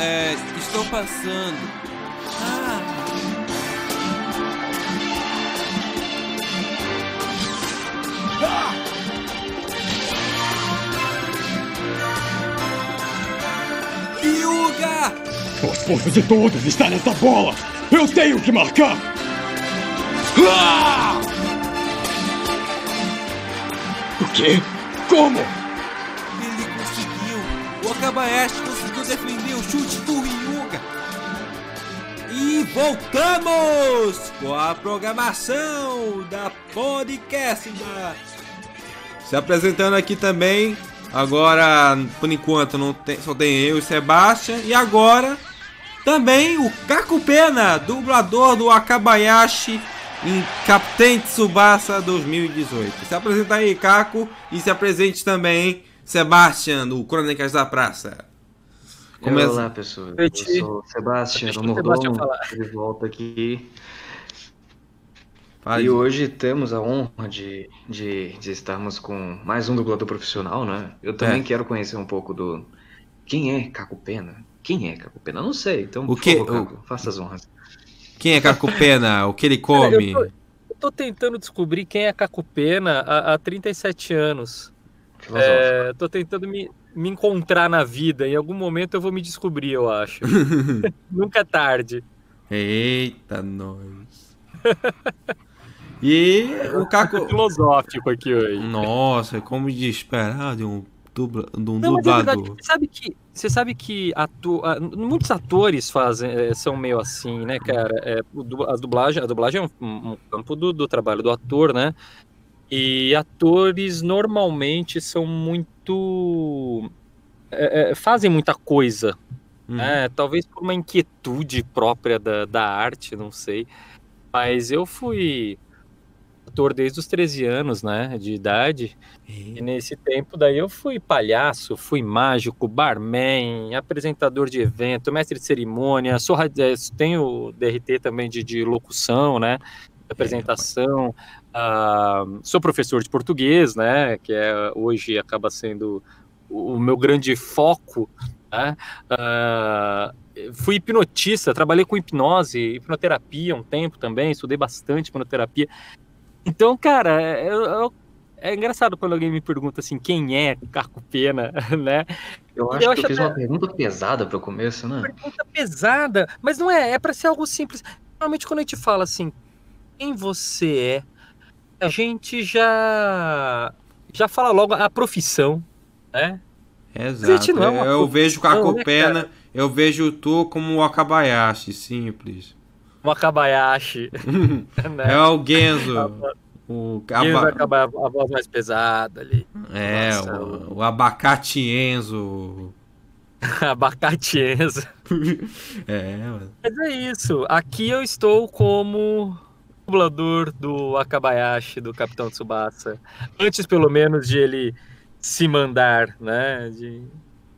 é, estou passando. Ah. Yuga! A força de todos está nessa bola! Eu tenho que marcar! Ah! O quê? Como? Ele conseguiu! O Akabayashi voltamos com a programação da podcast. Se apresentando aqui também, agora por enquanto não tem, só tem eu e Sebastian, e agora também o Kaku Pena, dublador do Akabayashi em Capitão Tsubasa 2018. Se apresenta aí, Caco, e se apresente também, Sebastian, do Crônicas da Praça. Começa... Olá, pessoal. Eu sou o Sebastian, o mordomo, de volta aqui. E hoje temos a honra de, de, de, estarmos com mais um dublador profissional, né? Eu também é. quero conhecer um pouco do... Quem é Caco Pena? Quem é Caco Pena? Eu não sei, então, o que, favor, Caco, faça as honras. Quem é Cacupena? o que ele come? Cara, eu, tô, eu, tô, tentando descobrir quem é Cacupena há, há 37 anos. É, tô tentando me, me encontrar na vida. Em algum momento eu vou me descobrir, eu acho. Nunca é tarde. Eita, nós. E o Caco. filosófico aqui hoje. Nossa, como de esperar de um dubla, de um Não, dublador. É verdade, você sabe que, você sabe que atu, muitos atores fazem, é, são meio assim, né, cara? É, a, dublagem, a dublagem é um, um campo do, do, trabalho do ator, né? E atores normalmente são muito. É, é fazem muita coisa. Uhum. Né? Talvez por uma inquietude própria da, da arte, não sei. Mas eu fui ator desde os 13 anos, né, de idade. E... nesse tempo daí eu fui palhaço, fui mágico, barman, apresentador de evento, mestre de cerimônia, sou eh, tenho DRT também de, de locução, né, apresentação. Uh, sou professor de português, né, que é hoje acaba sendo o, meu grande foco, né? Uh, fui hipnotista, trabalhei com hipnose, hipnoterapia um tempo também, estudei bastante hipnoterapia. Então, cara, eu, eu, é engraçado quando alguém me pergunta assim, quem é Caco Pena, né? Eu acho eu que acho eu fiz até... uma pergunta pesada para o começo, né? Pergunta pesada, mas não é, é para ser algo simples. Normalmente quando a gente fala assim, quem você é, a gente já já fala logo a profissão, né? Exato. Não é eu vejo Caco né, eu vejo tu como o Akabayashi, simples. Wakabayashi. né? É o Genzo. O Genzo vai acabar a voz mais pesada ali. É, Nossa, o, o abacate Enzo. abacate Enzo. é, mano. Mas é isso. Aqui eu estou como dublador do Akabayashi, do Capitão Tsubasa. Antes, pelo menos, de ele se mandar, né? De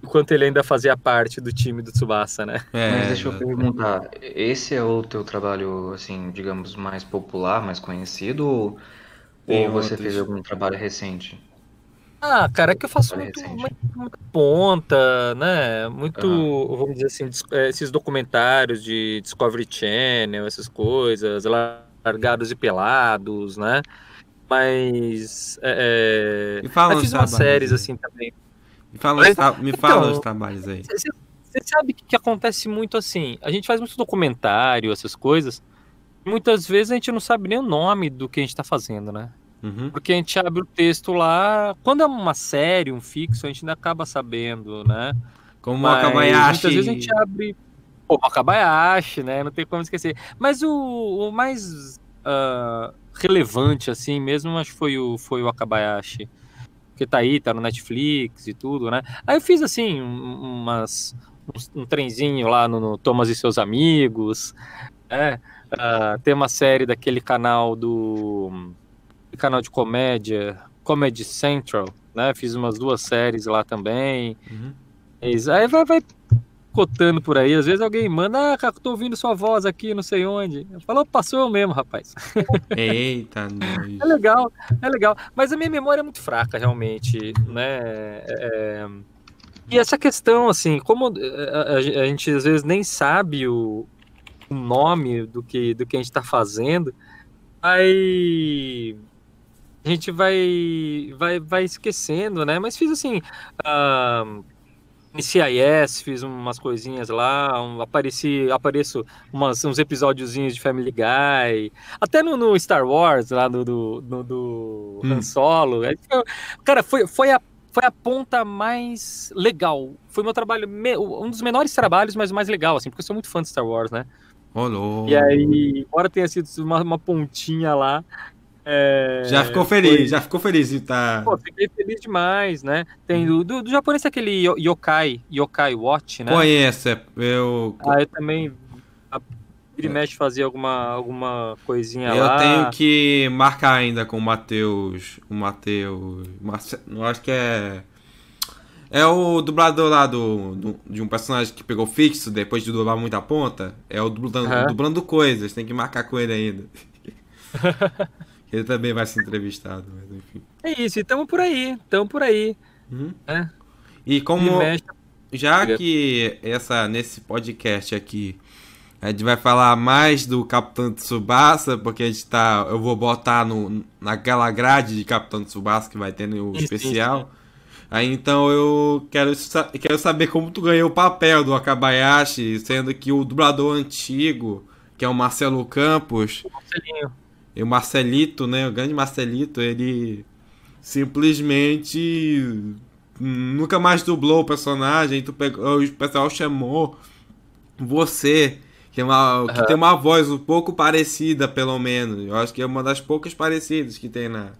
enquanto ele ainda fazia parte do time do Tsubasa, né? É, Mas deixa eu perguntar, esse é o teu trabalho, assim, digamos, mais popular, mais conhecido, ou, ou você fez algum trabalho recente? Ah, cara, é que eu faço muito, muito, muito, ponta, né? Muito, uhum. vamos dizer assim, é, esses documentários de Discovery Channel, essas coisas, largados e pelados, né? Mas é, e fala eu fiz umas séries assim também. Me fala, Mas, os, me fala então, os trabalhos aí. Você sabe que, que acontece muito assim? A gente faz muito documentário, essas coisas. Muitas vezes a gente não sabe nem o nome do que a gente está fazendo, né? Uhum. Porque a gente abre o texto lá. Quando é uma série, um fixo, a gente ainda acaba sabendo, né? Como o Akabayashi. Muitas vezes a gente abre. Pô, o Akabayashi, né? Não tem como esquecer. Mas o, o mais uh, relevante, assim mesmo, acho que foi o, foi o Akabayashi porque tá aí, tá no Netflix e tudo, né? Aí eu fiz assim, umas, um, um trenzinho lá no, no, Thomas e seus amigos, né? Uh, tem uma série daquele canal do canal de comédia, Comedy Central, né? Fiz umas duas séries lá também. Uhum. Aí vai, vai cotando por aí. Às vezes alguém manda, ah, tô ouvindo sua voz aqui, não sei onde. Falou, passou eu mesmo, rapaz. Eita, nós. É legal, é legal. Mas a minha memória é muito fraca, realmente, né? É, é E essa questão, assim, como eh, a, gente às vezes nem sabe o, o, nome do que, do que a gente está fazendo, aí a gente vai, vai, vai esquecendo, né? Mas fiz assim. Uh, CIS, fiz umas coisinhas lá, um, apareci, apareço umas, uns episódiozinhos de Family Guy, até no, no Star Wars, lá do, do, hum. Han Solo. Cara, foi, foi, a, foi a ponta mais legal. Foi meu trabalho, um dos menores trabalhos, mas o mais legal, assim, porque eu sou muito fã de Star Wars, né? Olô. E aí, embora tenha sido uma, uma pontinha lá, é, já ficou feliz, foi... já ficou feliz de estar. Tá... Pô, fiquei feliz demais, né? Tem do, do, do japonês aquele Yokai, Yokai Watch, né? Conheço, é, eu. Ah, eu também. A, ele é. mexe fazer alguma, alguma coisinha eu lá. Eu tenho que marcar ainda com o Matheus. O Matheus. Não acho que é. É o dublador lá do, do, de um personagem que pegou fixo depois de dublar muita ponta. É o dublando, uhum. dublando coisas, tem que marcar com ele ainda. Ele também vai ser entrevistado, mas enfim. É isso, estamos por aí, estamos por aí. Uhum. É. E como já que essa nesse podcast aqui a gente vai falar mais do Capitão Tsubasa, porque a gente tá. Eu vou botar no, naquela grade de Capitão Tsubasa que vai ter no isso, especial. Isso. Aí então eu quero, quero saber como tu ganhou o papel do Akabayashi, sendo que o dublador antigo, que é o Marcelo Campos. Marcelinho. E o Marcelito, né? O grande Marcelito, ele simplesmente nunca mais dublou o personagem. Tu pegou, o pessoal chamou você, que, é uma, uhum. que tem uma voz um pouco parecida, pelo menos. Eu acho que é uma das poucas parecidas que tem na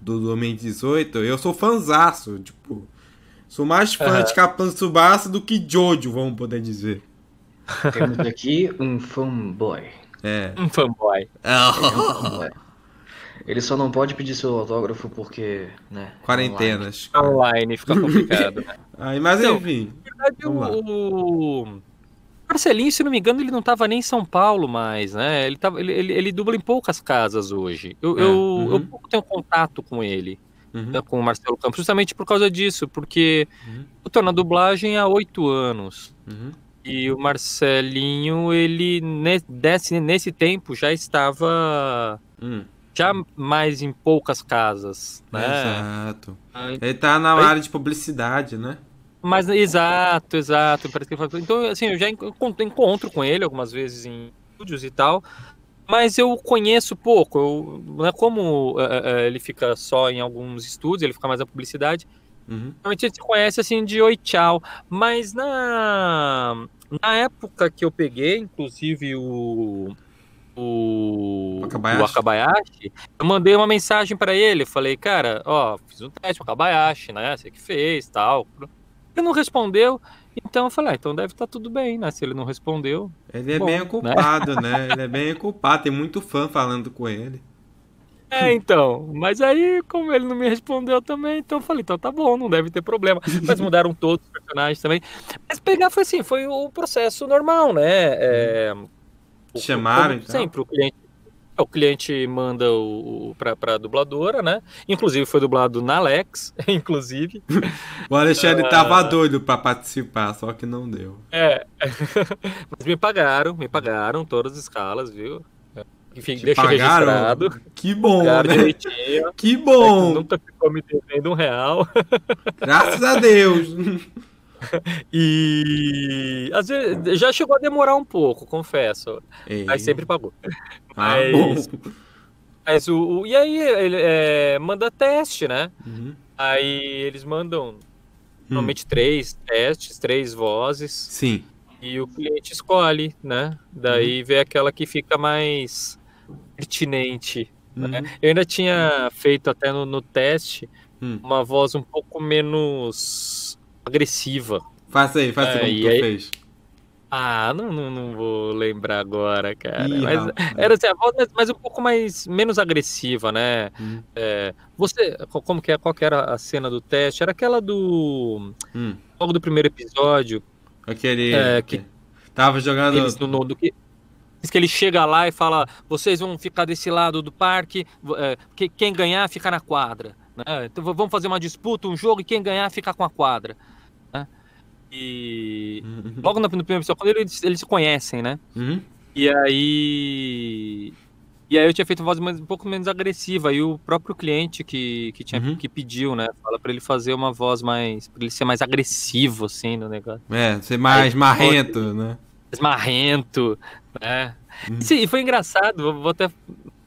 do 2018. Eu sou fanzaço, tipo. Sou mais fã uhum. de Capitão Tsubasa do que Jojo, vamos poder dizer. Temos aqui um fanboy. É. Um fanboy. Oh. Ele só não pode pedir seu autógrafo porque, né? Quarentenas. Online, online fica complicado. Né? Aí, mas então, enfim. Na verdade, o... Marcelinho, se não me engano, ele não estava nem em São Paulo mais, né? Ele, tava, ele, ele, ele dubla em poucas casas hoje. Eu, é. eu, uhum. eu pouco tenho contato com ele, uhum. né, com o Marcelo Campos, justamente por causa disso, porque uhum. eu tô na dublagem há oito anos. Uhum. E o Marcelinho, ele nesse, nesse tempo já estava hum. já mais em poucas casas, né? Exato. Ele tá na área de publicidade, né? Mas exato, exato. Então, assim, eu já encontro com ele algumas vezes em estúdios e tal, mas eu conheço pouco. Eu, não é como é, ele fica só em alguns estúdios, ele fica mais na publicidade. Uhum. Normalmente a gente conhece assim de oi, tchau. Mas na, na época que eu peguei, inclusive o. O Akabayashi. o Akabayashi, eu mandei uma mensagem para ele. Falei, cara, ó, fiz um teste com o Akabayashi, né? Você que fez tal. Ele não respondeu. Então eu falei, ah, então deve estar tá tudo bem, né? Se ele não respondeu. Ele é bom, bem ocupado, né? né? Ele é bem ocupado, tem muito fã falando com ele. É, então. Mas aí, como ele não me respondeu também, então eu falei, então tá bom, não deve ter problema. Mas mudaram todos os personagens também. Mas pegar foi assim, foi o processo normal, né? É, Chamaram, então? Sempre, o cliente o cliente manda o, o para a dubladora, né? Inclusive foi dublado na Alex, inclusive. o Alexandre uh... tava doido para participar, só que não deu. É. Mas me pagaram, me pagaram todas as escalas, viu? Enfim, Te deixa pagaram? registrado. Que bom, né? Que bom. É nunca ficou me devendo um real. Graças a Deus. E às vezes já chegou a demorar um pouco, confesso. Ei. Mas sempre pagou. Ah, mas, mas o, o, e aí ele é, manda teste, né? Uhum. Aí eles mandam hum. normalmente três testes, três vozes. Sim. E o cliente escolhe, né? Daí uhum. vê aquela que fica mais pertinente. Né? Uhum. Né? Eu ainda tinha feito até no, no teste uhum. uma voz um pouco menos agressiva. Faça aí, faça é, como tu aí... fez. Ah, não, não, não, vou lembrar agora, cara. Ih, mas era assim, a voz mas um pouco mais menos agressiva, né? Hum. É, você, como que é? Qual que era a cena do teste? Era aquela do hum. logo do primeiro episódio. Aquele é, que tava jogando eles, no, no, do que Diz que ele chega lá e fala: vocês vão ficar desse lado do parque, é, que, quem ganhar fica na quadra. Né? Então vamos fazer uma disputa, um jogo, e quem ganhar fica com a quadra. Né? e Uhum. logo no, no primeiro episódio, quando eles, eles se conhecem, né? Uhum. E aí. E aí eu tinha feito uma voz mais- um pouco menos agressiva. E o próprio cliente que, que, tinha, Uhum. que pediu, né? Fala pra ele fazer uma voz mais. pra ele ser mais agressivo, assim, no negócio. É, ser mais Aí, marrento, né? Mais marrento, né? Uhum. Sim, e foi engraçado, vou, até.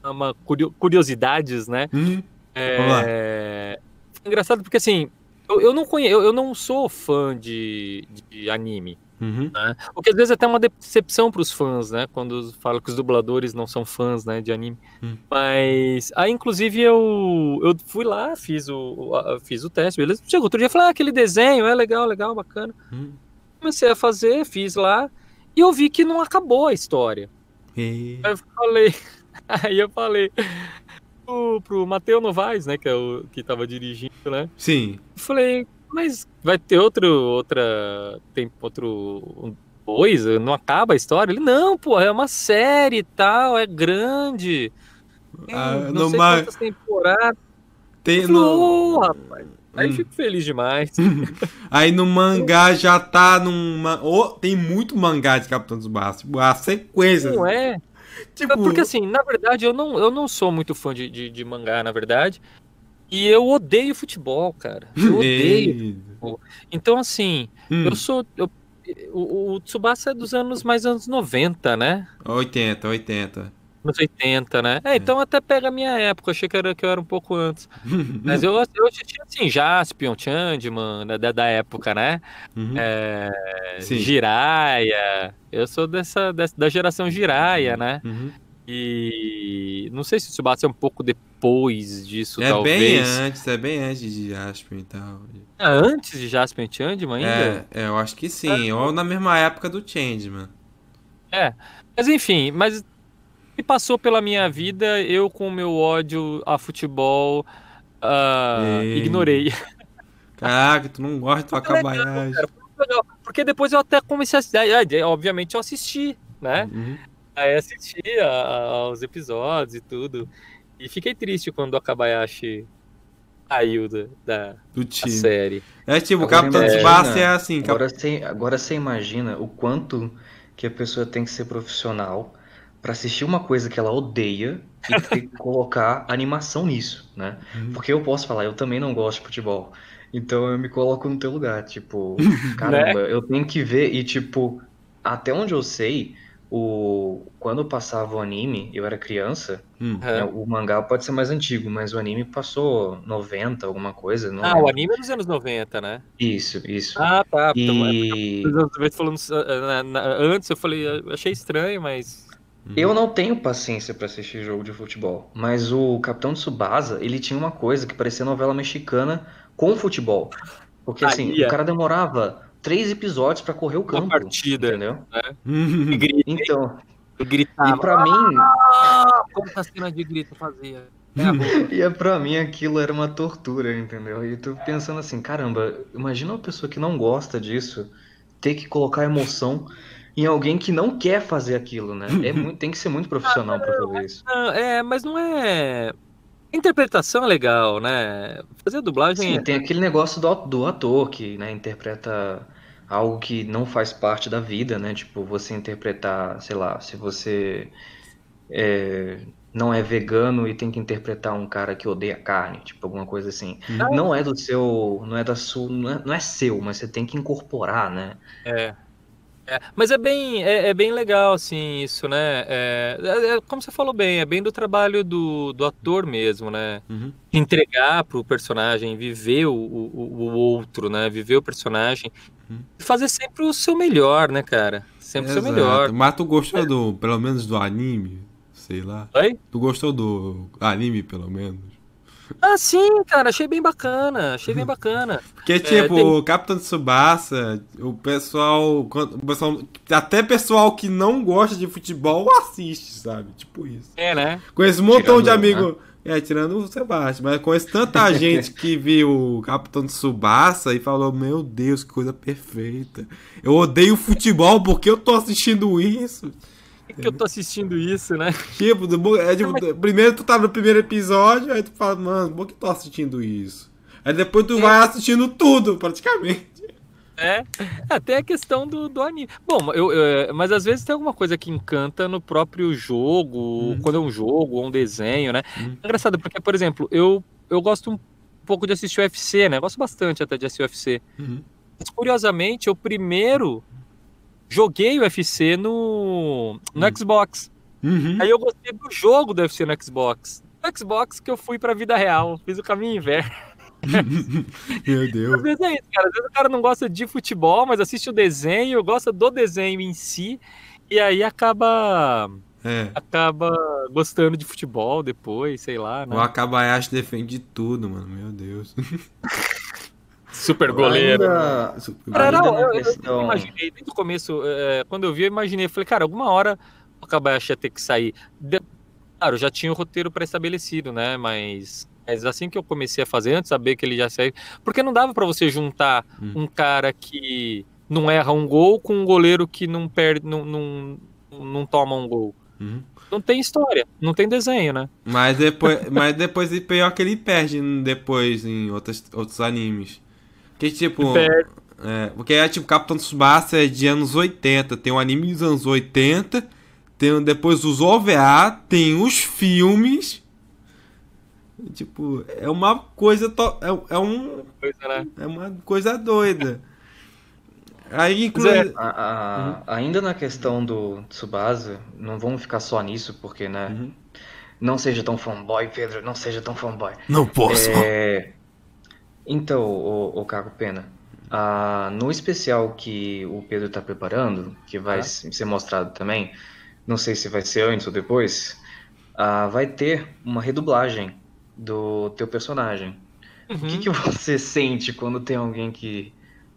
Uma curio- curiosidades, né? Uhum. Lá. É... Foi engraçado porque assim. Eu, eu não conheço, eu, eu não sou fã de, de anime. Uhum. né? O que às vezes é até uma decepção para os fãs, né? Quando falam que os dubladores não são fãs, né, de anime. Hum. Mas aí, inclusive, eu, eu fui lá, fiz o, fiz o teste, beleza? Chegou outro dia e falei, ah, aquele desenho é legal, legal, bacana. Uhum. Comecei a fazer, fiz lá, e eu vi que não acabou a história. E- Aí eu falei, aí eu falei pro, pro Matheus Novaes, né, que é o que tava dirigindo, né? Sim. Eu falei, mas vai ter outro, outra, tem outro dois, não acaba a história? Ele, não, pô, é uma série e tal, é grande. Tem Ah, não no sei quantas temporadas. Tem Eu no... falei, "Ô, rapaz. Aí Hum. fico feliz demais. Aí no mangá já tá numa. Oh, tem muito mangá de Capitão Tsubasa. Tipo, a sequência. Não é? Tipo, Porque assim, na verdade, eu não, eu não sou muito fã de, de, de mangá, na verdade. E eu odeio futebol, cara. Eu odeio. Ei. Então, assim, Hum, eu sou. eu- o, o Tsubasa é dos anos mais anos 90, né? 80, 80. Anos 80, né? É, então até pega a minha época, achei que, era, que eu era um pouco antes. Mas eu, eu assistia assim, Jaspion, Changeman, né, da, da época, né? Uhum. É. Jiraya. Eu sou dessa, dessa da geração Jiraya, né? Uhum. E não sei se o Tsubasa é um pouco depois disso, É bem talvez. antes, é bem antes de Jasper e tal. Ah, antes de Jaspion e Changeman ainda? É, é, eu acho que sim. Ou na mesma época do Changeman. É. Mas enfim, mas passou pela minha vida, eu com o meu ódio a futebol Ei. ignorei. Caraca, tu não gosta muito legal. Porque depois eu até comecei a Obviamente eu assisti, né? Uhum. Aí assisti aos episódios e tudo. E fiquei triste quando o Akabayashi saiu da, da Do da time. série. É tipo, o Capitão Tsubasa é assim. cap- Agora você, agora você imagina o quanto que a pessoa tem que ser profissional pra assistir uma coisa que ela odeia e ter que colocar animação nisso, né? Uhum. Porque eu posso falar, eu também não gosto de futebol. Então eu me coloco no teu lugar, tipo, caramba, eu tenho que ver e tipo, até onde eu sei, o quando passava o anime, eu era criança, Hum. né, É. o mangá pode ser mais antigo, mas o anime passou 90, alguma coisa, não Ah, lembro. o anime é dos anos 90, né? Isso, isso. Ah, tá. Então, é E anos 90 falando ah, antes, eu falei, achei estranho, mas. Eu não tenho paciência pra assistir jogo de futebol, mas o Capitão Tsubasa, ele tinha uma coisa que parecia novela mexicana com futebol. Porque assim, Aí, é. o cara demorava três episódios pra correr o campo, partida. entendeu? Uhum. E grita, Então, e gritava. e pra mim, Ah, quanta cena de grito fazia. É e pra mim aquilo era uma tortura, entendeu? E tô pensando assim, caramba, imagina uma pessoa que não gosta disso ter que colocar emoção em alguém que não quer fazer aquilo, né? É muito, tem que ser muito profissional pra fazer isso. Não, é, mas não é. A interpretação é legal, né? Fazer dublagem Sim, é. tem aquele negócio do, do ator que, né, interpreta algo que não faz parte da vida, né? Tipo, você interpretar, sei lá, se você é, não é vegano e tem que interpretar um cara que odeia carne, tipo, alguma coisa assim. Uhum. Não é do seu, não é da sua, não é, não é seu, mas você tem que incorporar, né? É. É, mas é bem, é, é bem legal, assim, isso, né? É, é- é como você falou bem, é bem do trabalho do, do ator mesmo, né? Uhum. Entregar pro personagem, viver o, o, o outro, né? Viver o personagem Uhum. e fazer sempre o seu melhor, né, cara? Sempre o seu melhor. Mas tu gostou do, pelo menos do anime? Sei lá. Oi? Tu gostou do anime, pelo menos? Ah, sim, cara, achei bem bacana, achei bem bacana. Porque, tipo, tem- o Capitão Tsubasa, o pessoal, o pessoal. Até pessoal que não gosta de futebol assiste, sabe? Tipo isso. É, né? Conheço um montão Tirando de eu, amigos. É, tirando o Sebastião, mas conheço tanta gente que viu o Capitão Tsubasa e falou: Meu Deus, que coisa perfeita. Eu odeio futebol porque eu tô assistindo isso. Que que eu tô assistindo isso, né? Tipo, é, tipo, primeiro tu tá no primeiro episódio, aí tu fala, mano, por que eu tô assistindo isso? Aí depois tu vai assistindo tudo, praticamente. É, até a questão do, do anime. Bom, eu, eu, mas às vezes tem alguma coisa que encanta no próprio jogo, uhum. quando é um jogo ou um desenho, né? Uhum. É engraçado, porque, por exemplo, eu, eu gosto um pouco de assistir UFC, né? Eu gosto bastante até de assistir UFC. Uhum. Mas, curiosamente, eu primeiro joguei o UFC no, no uhum. Xbox. Uhum. Aí eu gostei do jogo do UFC no Xbox. No Xbox que eu fui pra vida real, fiz o caminho inverso. Meu Deus. Às vezes é isso, cara. Às vezes o cara não gosta de futebol, mas assiste o desenho, gosta do desenho em si, e aí acaba. É. Acaba gostando de futebol depois, sei lá. Né? O Akabayashi defende tudo, mano. Meu Deus. Super goleiro. Ainda... Super não, eu, eu, imaginei desde o começo, é, quando eu vi, eu imaginei, falei, cara, alguma hora o Akabayashi ia ter que sair. De... Claro, já tinha o roteiro pré-estabelecido, né? Mas mas assim que eu comecei a fazer, antes de saber que ele já saiu. Porque não dava para você juntar hum. um cara que não erra um gol com um goleiro que não perde, não, não, não toma um gol. Uhum. Não tem história, não tem desenho, né? Mas depois, mas depois pior que ele perde depois em outros, outros animes. Que tipo. É, porque é tipo Capitão Tsubasa é de anos 80. Tem um anime dos anos 80. Tem depois os OVA, tem os filmes. Tipo, é uma coisa. To... É, é um. Coisa, né? É uma coisa doida. Aí, inclui... É, a, a, uhum. Ainda na questão do Tsubasa, não vamos ficar só nisso, porque, né? Uhum. Não seja tão fanboy, Pedro, não seja tão fanboy. Não posso. É... Então, o, o Caco Pena, a, no especial que o Pedro está preparando, que vai ah. ser mostrado também, não sei se vai ser antes ou depois, a, vai ter uma redublagem do teu personagem. Uhum. O que, uhum. que você sente quando tem alguém que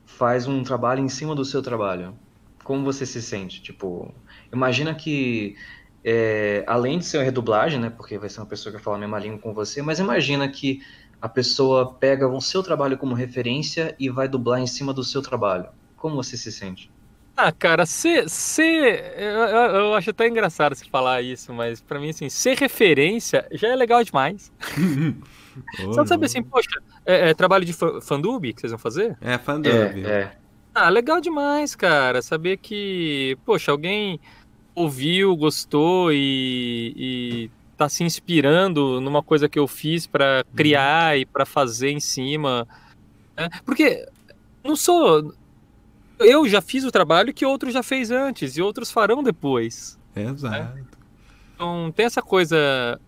faz um trabalho em cima do seu trabalho? Como você se sente? Tipo, imagina que é, além de ser uma redublagem, né, porque vai ser uma pessoa que vai falar a mesma língua com você, mas imagina que a pessoa pega o seu trabalho como referência e vai dublar em cima do seu trabalho. Como você se sente? Ah, cara, ser. ser eu, eu, acho até engraçado você falar isso, mas para mim, assim, ser referência já é legal demais. Só saber assim, poxa, é, é, trabalho de fandub que vocês vão fazer? É, fandub. É, é. Ah, legal demais, cara. Saber que, poxa, alguém ouviu, gostou e, e tá se inspirando numa coisa que eu fiz para criar uhum. e para fazer em cima. Né? Porque não sou eu já fiz o trabalho que outros já fez antes e outros farão depois. Exato. Né? Então tem essa coisa,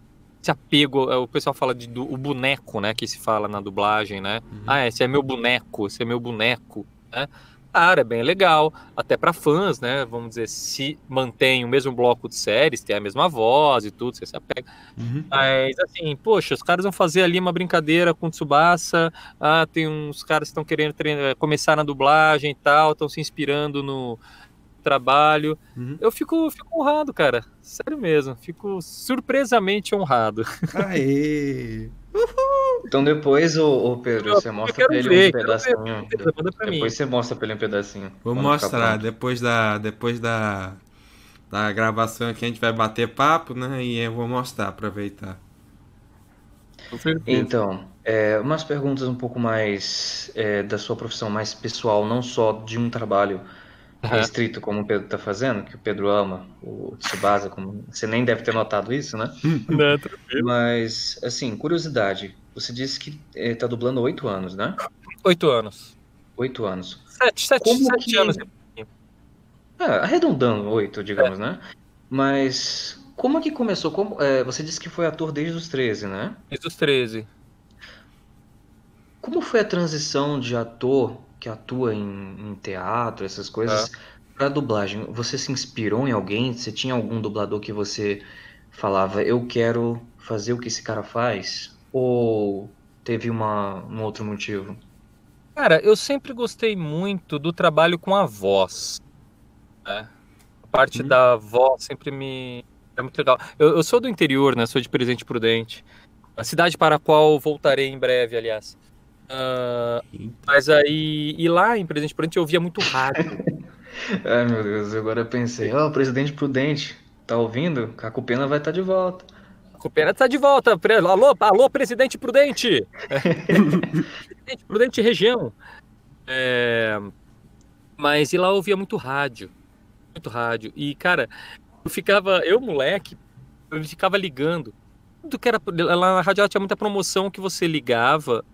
esse apego, é, o pessoal fala de do, o boneco, né, que se fala na dublagem, né? Uhum. Ah, esse é meu boneco, esse é meu boneco, né? É bem legal, até para fãs, né? Vamos dizer, se mantém o mesmo bloco de séries, tem a mesma voz e tudo, você se apega. Uhum. Mas, assim, poxa, os caras vão fazer ali uma brincadeira com Tsubasa, ah, tem uns caras que estão querendo treinar, começar na dublagem e tal, estão se inspirando no trabalho. Uhum. Eu fico, fico honrado, cara. Sério mesmo, fico surpresamente honrado. Aê! Uhul. Então depois, o, Pedro, eu, você mostra pra ele ver, um pedacinho. Ver, depois mim. você mostra pra ele um pedacinho. Vou mostrar, depois da. Depois da. Da gravação aqui a gente vai bater papo, né? E eu vou mostrar, aproveitar. Então, é, umas perguntas um pouco mais é, da sua profissão, mais pessoal, não só de um trabalho restrito como o Pedro está fazendo, que o Pedro ama o Tsubasa, como você nem deve ter notado isso, né? Não, Mas, assim, curiosidade, você disse que está eh, dublando oito anos, né? Oito anos. Oito anos. Sete, sete, como sete que... anos. É, arredondando oito, digamos, é. né? Mas como é que começou? Como, é, você disse que foi ator desde os 13, né? Desde os 13. Como foi a transição de ator que atua em, em teatro, essas coisas, é. para dublagem, você se inspirou em alguém? Você tinha algum dublador que você falava, eu quero fazer o que esse cara faz? Ou teve uma, um outro motivo? Cara, eu sempre gostei muito do trabalho com a voz. Né? A parte uhum. da voz sempre me. É muito legal. Eu, eu, sou do interior, né? Sou de Presente Prudente. A cidade para a qual voltarei em breve, aliás. Uh, mas aí, e lá em Presidente Prudente eu ouvia muito rádio. Ai meu Deus, agora eu pensei, ó, oh, Presidente Prudente, tá ouvindo? Caco Pena vai estar tá de volta. Caco Pena tá de volta. Alô, alô, Presidente Prudente! Presidente Prudente Região. É... Mas e lá eu ouvia muito rádio. Muito rádio. E, cara, eu ficava, eu moleque, eu ficava ligando. Tudo que era. Lá na rádio ela tinha muita promoção que você ligava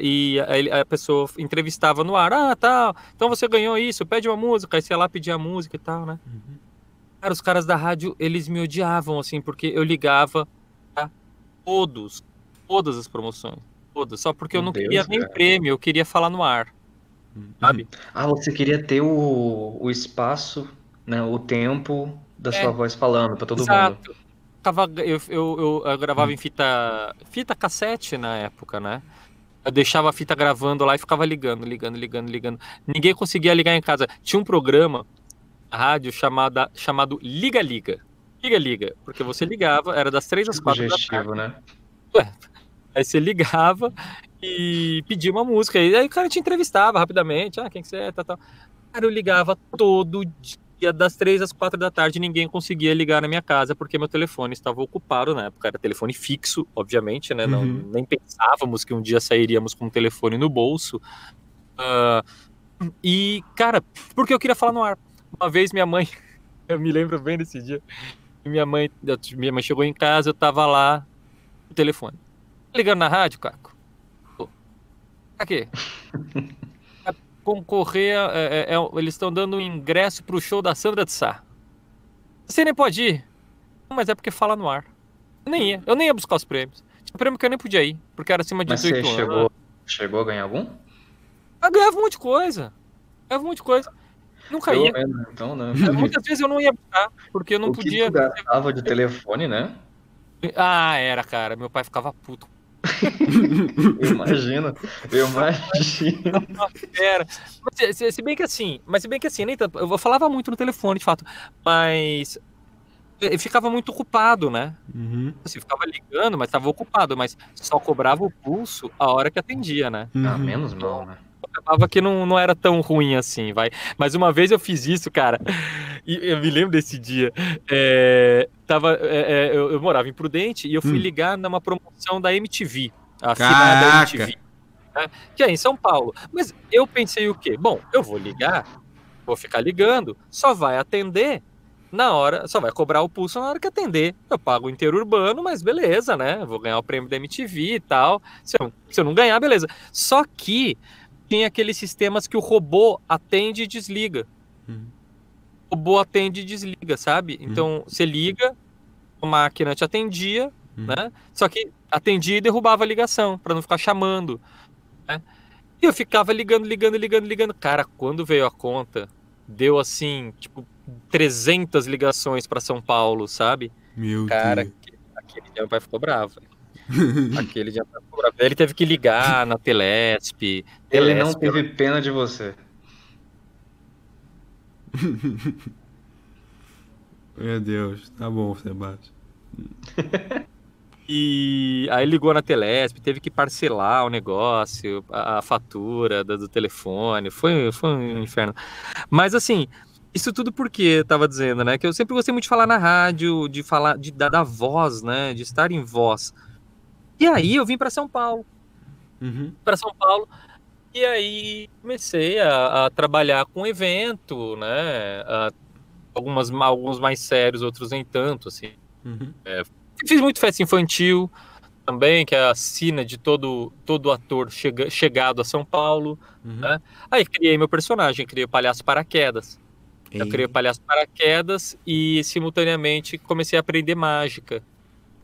e a, a, pessoa entrevistava no ar. Ah, tá. Então você ganhou isso, pede uma música. Aí você ia lá pedir a música e tal, né? Uhum. Cara, os caras da rádio, eles me odiavam, assim, porque eu ligava a todos, todas as promoções. Todas. Só porque Meu eu não Deus, queria nem cara. prêmio, eu queria falar no ar. Uhum. Sabe? Ah, você queria ter o, o espaço, né, o tempo da é, sua voz falando para todo exato. mundo. Eu, eu, eu, gravava hum. em fita, fita cassete na época, né? Eu deixava a fita gravando lá e ficava ligando, ligando, ligando, ligando. Ninguém conseguia ligar em casa. Tinha um programa, rádio, chamada, chamado Liga Liga. Liga Liga. Porque você ligava, era das três às quatro da tarde. né? Ué, aí você ligava e pedia uma música. E aí o cara te entrevistava rapidamente. Ah, quem que você é? Tá, tá. Cara, eu ligava todo dia ia das três às quatro da tarde ninguém conseguia ligar na minha casa porque meu telefone estava ocupado na época. Era telefone fixo, obviamente, né? Não, uhum. Nem pensávamos que um dia sairíamos com um telefone no bolso. Uh, e, cara, porque eu queria falar no ar. Uma vez minha mãe, eu me lembro bem desse dia, minha mãe, minha mãe chegou em casa, eu tava lá, no telefone. Ligando na rádio, Caco? Pra quê? concorrer. É, é, é, eles estão dando um ingresso pro show da Sandra de Sá. Você nem pode ir. Mas é porque fala no ar. Eu nem ia. Eu nem ia buscar os prêmios. Tinha prêmio que eu nem podia ir, porque era acima de mas 18 você chegou, anos. Chegou a ganhar algum? Eu ganhava um monte de coisa. Ganhava um monte de coisa. Nunca ia. então, né? Muitas vezes eu não ia buscar, porque eu não o podia. Que gastava de telefone, né? Ah, era, cara. Meu pai ficava puto eu imagino, eu imagino. Era. Mas, se, se, bem que assim, mas se bem que assim, nem tanto, eu falava muito no telefone, de fato, mas eu ficava muito ocupado, né? Uhum. Assim, ficava ligando, mas estava ocupado, mas só cobrava o pulso a hora que atendia, né? Uhum. Ah, menos mal, né? Acabava que não, não era tão ruim assim, vai. Mas uma vez eu fiz isso, cara, e eu me lembro desse dia. É, tava, é, é eu, eu, morava em Prudente e eu fui hum. ligar numa promoção da MTV, a da MTV, né, que é em São Paulo. Mas eu pensei o quê? Bom, eu vou ligar, vou ficar ligando, só vai atender na hora, só vai cobrar o pulso na hora que atender. Eu pago o inteiro urbano, mas beleza, né? Vou ganhar o prêmio da MTV e tal. Se eu, se eu não ganhar, beleza. Só que tinha aqueles sistemas que o robô atende e desliga. Uhum. O robô atende e desliga, sabe? Uhum. Então, uhum. você liga, a máquina te atendia, uhum. né? Só que atendia e derrubava a ligação, para não ficar chamando, né? E eu ficava ligando, ligando, ligando, ligando. Cara, quando veio a conta, deu assim, tipo, 300 ligações para São Paulo, sabe? Meu Cara, Deus. aquele, aquele meu pai ficou bravo. Aquele dia Ele teve que ligar na Telesp. Ele Telesp, não teve pena de você. Meu Deus, tá bom, Sebastião. E aí ligou na Telesp, teve que parcelar o negócio, a, a fatura do, do, telefone, foi, foi um inferno. Mas assim, isso tudo porque eu tava dizendo, né? Que eu sempre gostei muito de falar na rádio, de falar, de dar, dar voz, né? De estar em voz. E aí eu vim para São Paulo. Uhum. Para São Paulo. E aí comecei a, a trabalhar com evento, né? A, algumas, alguns mais sérios, outros nem tanto, assim. Uhum. É, fiz muito festa infantil também, que é a sina de todo, todo ator chega, chegado a São Paulo. Uhum. Né? Aí criei meu personagem, criei o Palhaço Paraquedas. Eu criei o Palhaço Paraquedas e simultaneamente comecei a aprender mágica.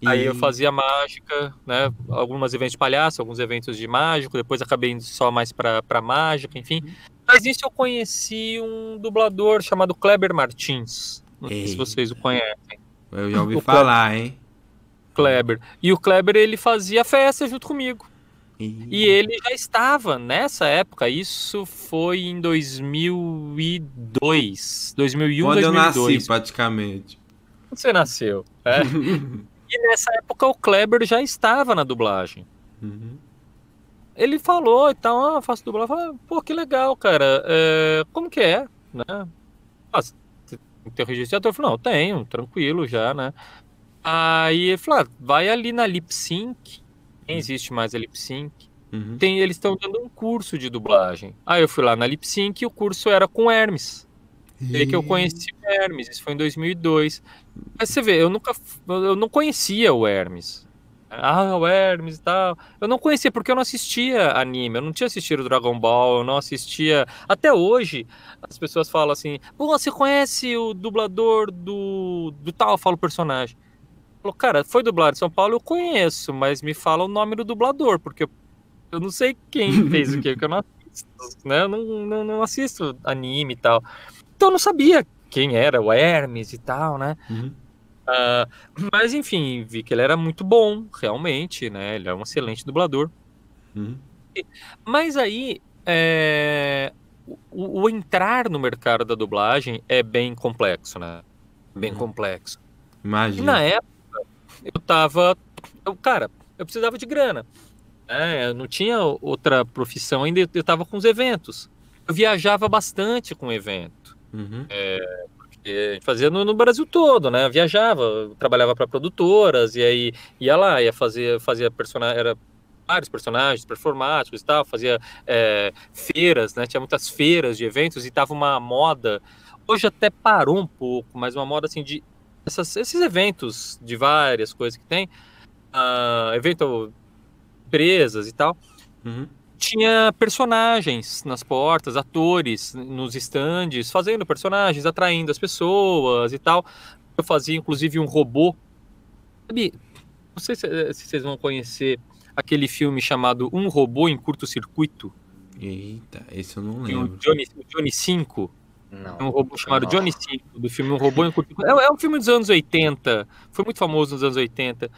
E... Aí eu fazia mágica, né? Alguns eventos de palhaço, alguns eventos de mágico, depois acabei indo só mais pra, pra mágica, enfim. Uhum. Mas isso eu conheci um dublador chamado Kleber Martins. Não Ei. sei se vocês o conhecem. Eu já ouvi o falar, Kleber. hein? Kleber. E o Kleber, ele fazia festa junto comigo. E... e ele já estava nessa época, isso foi em 2002, 2001, Quando 2002. Quando eu nasci, praticamente. Você nasceu, é. E nessa época o Kleber já estava na dublagem. Uhum. Ele falou e tal, ah, faço dublagem. Falei, pô, que legal, cara. É, como que é? Né? Ah, tem registro de ator? Não, tenho, tranquilo já, né? Aí ele falou, ah, vai ali na Lip Sync. Nem existe mais a Lip Sync. uhum. tem, eles estão dando um curso de dublagem. Aí eu fui lá na Lip Sync e o curso era com Hermes. E que eu conheci o Hermes, isso foi em 2002. Mas você vê, eu nunca, eu não conhecia o Hermes. Ah, o Hermes e tal. Eu não conhecia porque eu não assistia anime, eu não tinha assistido Dragon Ball, eu não assistia. Até hoje, as pessoas falam assim: Pô, você conhece o dublador do, do tal? Eu falo personagem. Falou, cara, foi dublado em São Paulo, eu conheço, mas me fala o nome do dublador, porque eu, eu não sei quem fez o quê, porque eu não assisto, né? Eu não, não, não assisto anime e tal. Então eu não sabia quem era o Hermes e tal, né? Uhum. Uh, mas enfim, vi que ele era muito bom, realmente, né? Ele é um excelente dublador. Uhum. Mas aí, é... o, o, entrar no mercado da dublagem é bem complexo, né? Bem uhum. complexo. Imagina. E na época, eu tava. Eu, cara, eu precisava de grana. Né? Eu não tinha outra profissão ainda, eu tava com os eventos. Eu viajava bastante com o evento. Uhum. É, a gente fazia no, no, Brasil todo, né? viajava, trabalhava para produtoras e aí ia lá, ia fazer, fazia personagem, era vários personagens performáticos e tal, fazia é, feiras, né? Tinha muitas feiras de eventos e tava uma moda. Hoje até parou um pouco, mas uma moda assim de essas, esses eventos de várias coisas que tem, uh, evento empresas e tal. Uhum tinha personagens nas portas, atores nos estandes, fazendo personagens, atraindo as pessoas e tal. Eu fazia inclusive um robô. Sabe, não sei se, eh, se vocês vão conhecer aquele filme chamado Um Robô em Curto-Circuito. Eita, esse eu não lembro. O Johnny, o Johnny 5. Não, um robô chamado não. Johnny 5, do filme Um Robô em Curto-Circuito. É, é, um filme dos anos 80, foi muito famoso nos anos 80. Uh,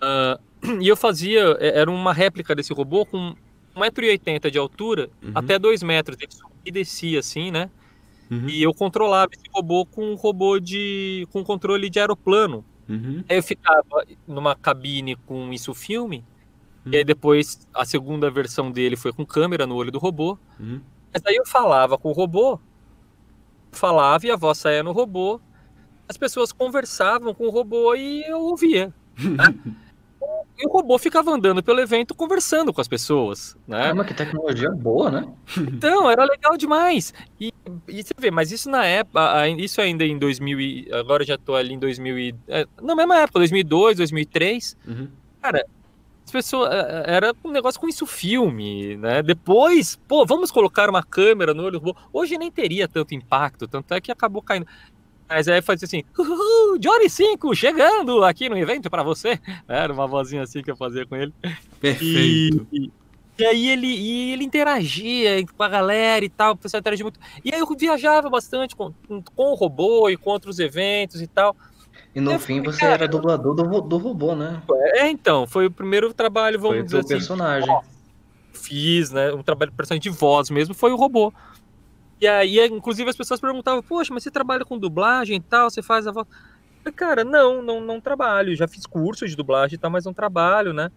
ah, e eu fazia, é, era uma réplica desse robô com 1,80m de altura uhum. até 2 metros. Ele subia e descia assim, né? Uhum. E eu controlava esse robô com um robô de. com controle de aeroplano. Uhum. Aí eu ficava numa cabine com isso filme. E aí uhum. depois a segunda versão dele foi com câmera no olho do robô. Uhum. Mas aí eu falava com o robô, falava e a voz saía no robô. As pessoas conversavam com o robô e eu ouvia. Né? E o robô ficava andando pelo evento conversando com as pessoas, né? Caramba, que tecnologia boa, né? Então, era legal demais. E, e você vê, mas isso na época, isso ainda em 2000, agora já tô ali em 2000, e, é, na mesma época, 2002, 2003. Uhum. Cara, as pessoas, é, é, era um negócio com isso filme, né? Depois, pô, vamos colocar uma câmera no olho do robô. Hoje nem teria tanto impacto, tanto é que acabou caindo. Mas aí fazia assim, Johnny 5 chegando aqui no evento para você. Era uma vozinha assim que eu fazia com ele. Perfeito. E, e aí ele, e ele interagia com a galera e tal, o pessoal interagia muito. E aí eu viajava bastante com, com o robô e com outros eventos e tal. E no fim falei, você cara, era dublador do, do robô, né? É, então, foi o primeiro trabalho, vamos foi dizer assim. personagem. Fiz, né? Um trabalho de personagem de voz mesmo, foi o robô. E aí, inclusive, as pessoas perguntavam, poxa, mas você trabalha com dublagem e tal, você faz a voz. Cara, não, não, não trabalho. Já fiz curso de dublagem e tal, mas não trabalho, né?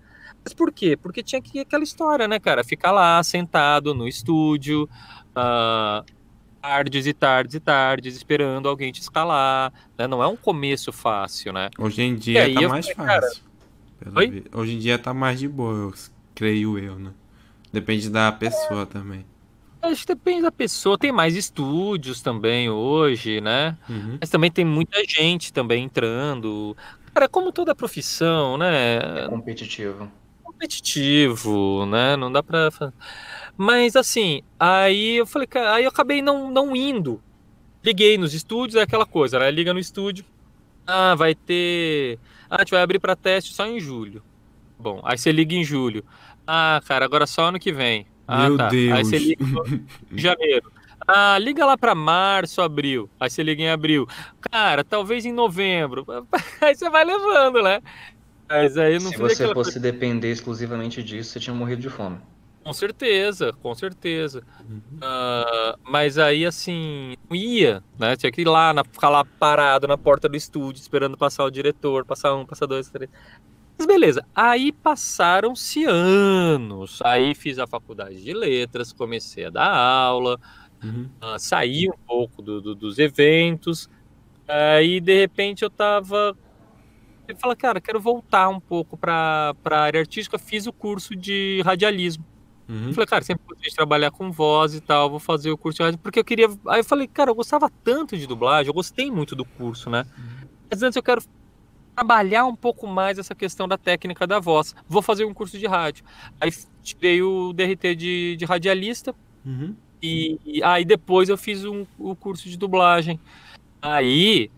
Mas por quê? Porque tinha que aquela história, né, cara? Ficar lá, sentado no estúdio, uh, tardes e tardes e tardes, esperando alguém te escalar. Né? Não é um começo fácil, né? Hoje em dia tá mais falei, fácil. Cara... Hoje em dia tá mais de boa, eu creio eu, né? Depende da pessoa é. também. Acho que depende da pessoa. Tem mais estúdios também hoje, né? Uhum. Mas também tem muita gente também entrando. Cara, como toda profissão, né? É competitivo. Competitivo, né? Não dá pra. Mas assim, aí eu falei, cara, aí eu acabei não, não indo. Liguei nos estúdios, é aquela coisa, né? Liga no estúdio. Ah, vai ter. Ah, a gente vai abrir para teste só em julho. Bom, aí você liga em julho. Ah, cara, agora só ano que vem. Ah, Meu tá. Deus. Aí você liga em janeiro. Ah, liga lá para março, abril. Aí você liga em abril. Cara, talvez em novembro. Aí você vai levando, né? Mas aí não Se você fosse coisa... depender exclusivamente disso, você tinha morrido de fome. Com certeza, com certeza. Uhum. Uh, mas aí, assim, não ia, né? Tinha que ir lá, na, ficar lá parado na porta do estúdio, esperando passar o diretor, passar um, passar dois, três. Mas beleza, aí passaram-se anos. Aí fiz a faculdade de letras, comecei a dar aula, uhum. uh, saí um pouco do, do, dos eventos. Aí de repente eu tava. Eu falei, cara, quero voltar um pouco para a área artística. Fiz o curso de radialismo. Uhum. Falei, cara, sempre gostei de trabalhar com voz e tal, vou fazer o curso de rádio, porque eu queria. Aí eu falei, cara, eu gostava tanto de dublagem, eu gostei muito do curso, né? Mas antes eu quero trabalhar um pouco mais essa questão da técnica da voz. Vou fazer um curso de rádio. Aí tirei o DRT de, de radialista Uhum. e, e aí depois eu fiz um, o curso de dublagem. Aí.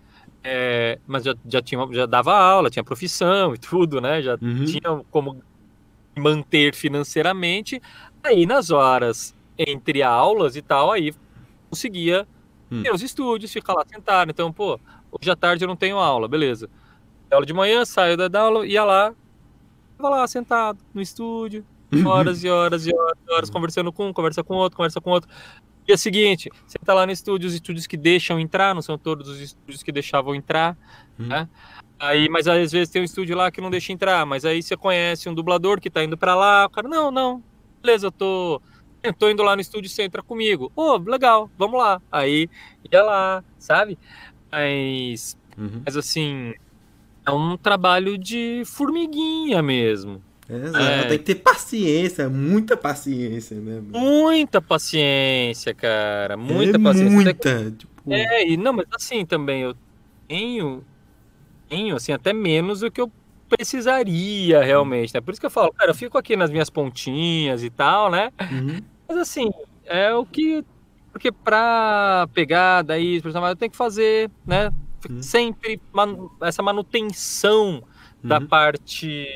é, mas já, já, tinha, já dava aula, tinha profissão e tudo, né? Já Uhum. tinha como manter financeiramente. Aí nas horas entre aulas e tal, aí conseguia Hum. ter os estúdios, ficar lá sentado. Então, pô, hoje à tarde eu não tenho aula, beleza. Aula de manhã, saio da aula, ia lá, tava lá sentado no estúdio, horas e horas e horas, e horas conversando com um, conversa com outro, conversa com outro. Dia seguinte, você tá lá no estúdio, os estúdios que deixam entrar, não são todos os estúdios que deixavam entrar, Hum. né? Aí, mas às vezes tem um estúdio lá que não deixa entrar, mas aí você conhece um dublador que tá indo pra lá, o cara, não, não, beleza, eu tô, eu tô indo lá no estúdio, você entra comigo. Ô, legal, vamos lá. Aí ia lá, sabe? Mas, Uhum. mas assim, é um trabalho de formiguinha mesmo. Exato, É. tem que ter paciência, muita paciência, né? Muita paciência, cara, muita é paciência. Muita, tipo, É, e não, mas assim também eu tenho, tenho assim, até menos do que eu precisaria realmente, né? Por isso que eu falo, cara, eu fico aqui nas minhas pontinhas e tal, né? uhum. Mas assim, é o que. Porque pra pegar daí, eu tenho que fazer, né? Uhum. Sempre manu- essa manutenção da Uhum. parte.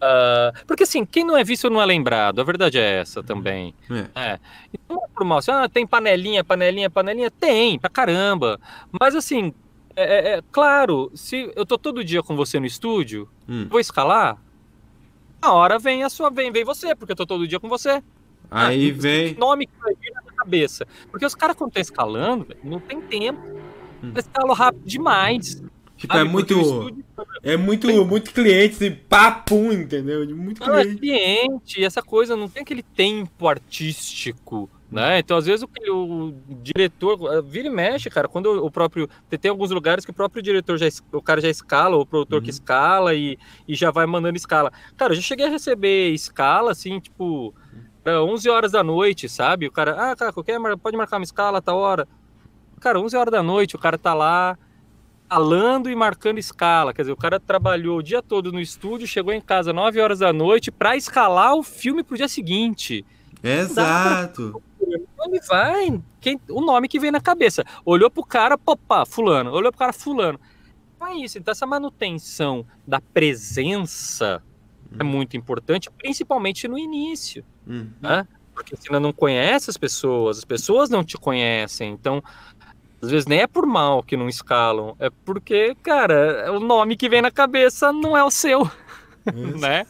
ah, porque assim, quem não é visto não é lembrado, a verdade é essa também. É. Então, não é por mal, assim, ah, tem panelinha, panelinha, panelinha? Tem, pra caramba. Mas assim, é, é- é claro, se eu tô todo dia com você no estúdio, Hum. vou escalar, a hora vem a sua, vem, vem você, porque eu tô todo dia com você. Aí Ah, vem. Nome que vai vir na cabeça. Porque os caras, quando estão escalando, velho, não tem tempo. Hum. Eles escalam rápido demais. Tipo, sabe? é muito. Estúdio É muito, muito cliente, assim, papum, entendeu? De Muito é cliente. cliente, essa coisa não tem aquele tempo artístico. Né? Então, às vezes, o, o diretor eh, vira e mexe, cara. Quando o próprio. Tem, alguns lugares que o próprio diretor já o cara já escala, ou o produtor que Uhum. escala e, e já vai mandando escala. Cara, eu já cheguei a receber escala, assim, tipo, era 11 horas da noite, sabe? O cara, ah, cara, qualquer, pode marcar uma escala a tal hora. Cara, 11 horas da noite, o cara tá lá falando e marcando escala. Quer dizer, o cara trabalhou o dia todo no estúdio, chegou em casa 9 horas da noite pra escalar o filme pro dia seguinte. Exato. Ele vai, quem, o nome que vem na cabeça. Olhou pro cara, popá, fulano. Olhou pro cara, fulano. Então é isso. Então essa manutenção da presença é muito importante, principalmente no início. Hum. né? Porque você ainda não conhece as pessoas, as pessoas não te conhecem. Então, às vezes nem é por mal que não escalam, é porque, cara, o nome que vem na cabeça não é o seu, né?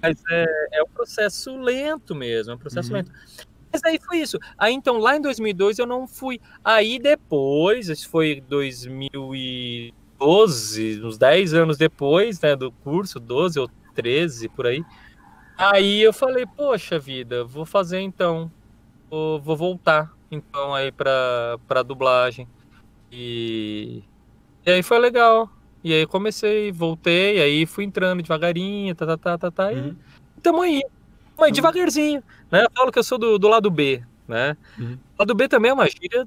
Mas é, é um processo lento mesmo, é um processo Uhum. lento. Mas aí foi isso. Aí então, lá em 2002 eu não fui. Aí depois, isso foi 2012, uns 10 anos depois, né, do curso, 12 ou 13, por aí. Aí eu falei, poxa vida, vou fazer então. Vou, vou voltar então aí pra, pra dublagem. E, e aí foi legal. E aí comecei, voltei, aí fui entrando devagarinho, tá, tá, tá, tá, tá. E Uhum. tamo aí. Tamo aí devagarzinho, né? Eu falo que eu sou do, do lado B, né? Uhum. O lado B também é uma gíria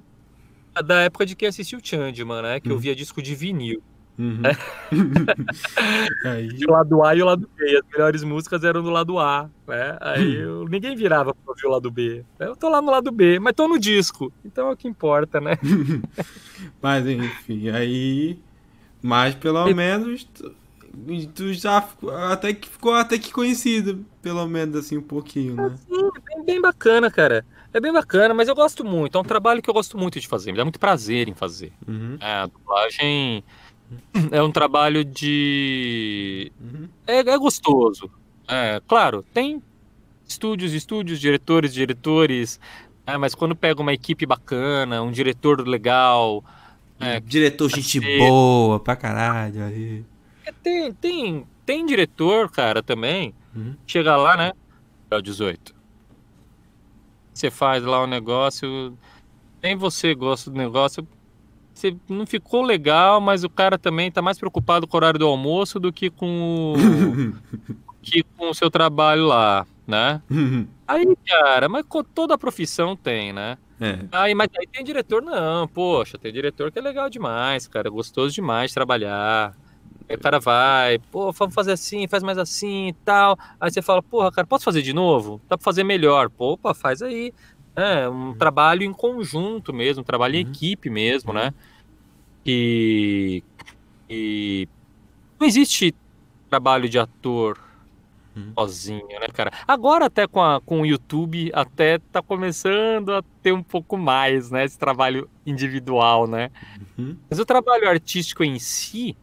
da época de quem assistiu Changeman, né? Que eu Uhum. via disco de vinil. Uhum. Aí. E o lado A e o lado B. As melhores músicas eram do lado A, né? Aí eu- ninguém virava pra ouvir o lado B. Eu tô lá no lado B, mas tô no disco. Então é o que importa, né? Mas enfim, aí. Mas pelo E- menos. Tu, tu já ficou, até que ficou até que conhecido. Pelo menos assim, um pouquinho, né? Sim, é bem, bem bacana, cara. É bem bacana, mas eu gosto muito. É um trabalho que eu gosto muito de fazer. Me dá muito prazer em fazer. Uhum. É, a dublagem é um trabalho de. Uhum. É, é gostoso. É, claro, tem estúdios, estúdios, diretores, diretores. né, mas quando pega uma equipe bacana, um diretor legal. É, Diretor, gente parceiro. boa pra caralho. Aí. é, tem, tem, tem diretor, cara, também. Uhum. Chega lá, né? É o 18. Você faz lá o negócio. Nem você gosta do negócio. Você não ficou legal, mas o cara também tá mais preocupado com o horário do almoço do que com o, que com o seu trabalho lá. né? Aí, cara, mas toda profissão tem, né? É. Aí, mas aí tem diretor, não, poxa, tem diretor que é legal demais, cara, gostoso demais de trabalhar. Aí o cara vai, pô, vamos fazer assim, faz mais assim e tal. Aí você fala, porra, cara, posso fazer de novo? Dá pra fazer melhor. Pô, opa, faz aí. É, um trabalho em conjunto mesmo, um trabalho em Uhum. equipe mesmo, né? E, e não existe trabalho de ator Uhum. sozinho, né, cara? Agora até com, a, com o YouTube, até tá começando a ter um pouco mais, né, esse trabalho individual, né? Uhum. Mas o trabalho artístico em si,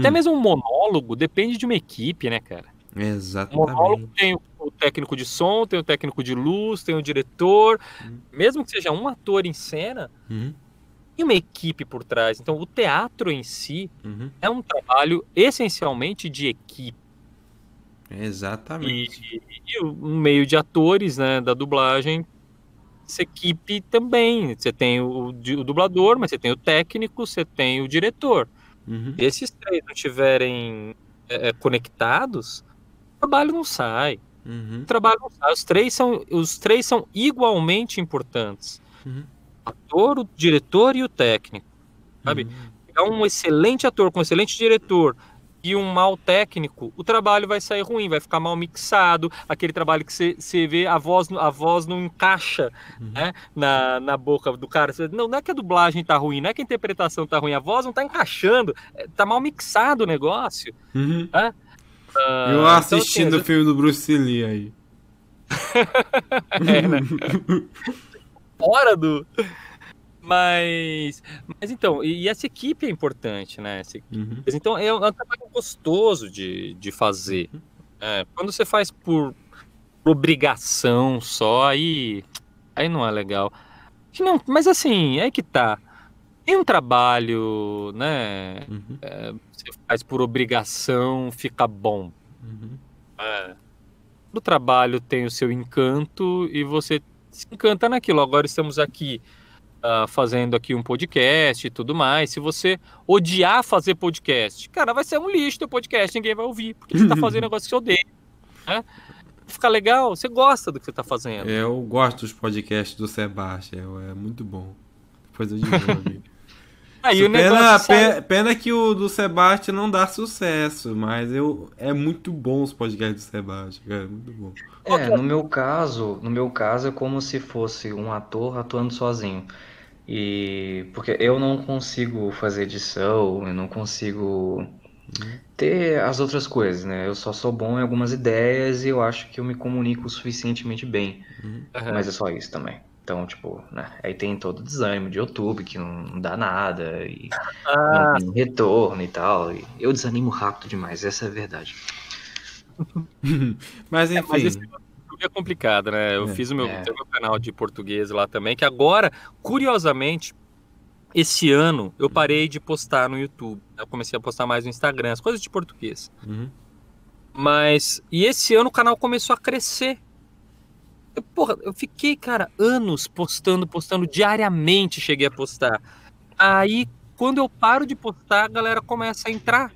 até Hum, mesmo um monólogo, depende de uma equipe, né, cara? O monólogo Exatamente. tem o, o técnico de som, tem o técnico de luz, tem o diretor, Uhum. mesmo que seja um ator em cena, Uhum. e uma equipe por trás. Então, o teatro em si Uhum. é um trabalho essencialmente de equipe. Exatamente. E, e o um meio de atores, né, da dublagem, essa equipe também. Você tem o, o dublador, mas você tem o técnico, você tem o diretor. Uhum. Se esses três não estiverem é, é, conectados, o trabalho não sai. Uhum. O trabalho não sai. Os três são, os três são igualmente importantes. Uhum. O ator, o diretor e o técnico. Sabe? Uhum. Pegar um excelente ator com um excelente diretor e um mau técnico, o trabalho vai sair ruim, vai ficar mal mixado, aquele trabalho que você- vê, a voz, a voz não encaixa Uhum. né, na, na boca do cara. Você- Não, não é que a dublagem tá ruim, não é que a interpretação tá ruim, a voz não tá encaixando, é, tá mal mixado o negócio. Uhum. Ah, Eu então, assistindo assim, o filme do Bruce Lee aí. É, né? fora do. Mas, mas então, e, essa equipe é importante, né? Uhum. Então é um, é um trabalho gostoso de, de fazer. É, quando você faz por, por obrigação só, aí, aí não é legal. Não, mas assim, é que tá. Tem um trabalho, né? Uhum. Você faz por obrigação, fica bom. Uhum. É. O trabalho tem o seu encanto e você se encanta naquilo. Agora estamos aqui ah, fazendo aqui um podcast e tudo mais. Se você odiar fazer podcast, cara, vai ser um lixo teu podcast, ninguém vai ouvir, porque você tá fazendo negócio que você odeia. Né? Fica legal, você gosta do que você tá fazendo. Eu gosto dos podcasts do Sebastião, é muito bom. Depois eu digo. Aí o pena, sai- pe- pena que o do Sebastião não dá sucesso, mas eu, é muito bom os podcasts do Sebastião, cara, é muito bom. É, no meu caso, no meu caso é como se fosse um ator atuando sozinho. E porque eu não consigo fazer edição, eu não consigo ter as outras coisas, né? Eu só sou bom em algumas ideias e eu acho que eu me comunico suficientemente bem. Aham. Mas é só isso também. Então, tipo, né? Aí tem todo o desânimo de YouTube que não, dá nada e Ah, não tem retorno e tal. E eu desanimo rápido demais, essa é a verdade. Mas mas enfim, esse YouTube é complicado, né? Eu É. fiz o meu, É. meu canal de português lá também, que agora, curiosamente, esse ano eu parei de postar no YouTube. Eu comecei a postar mais no Instagram, as coisas de português. Uhum. Mas, e esse ano o canal começou a crescer. Eu, porra, eu fiquei, cara, anos postando, postando diariamente, cheguei a postar. Aí, quando eu paro de postar, a galera começa a entrar.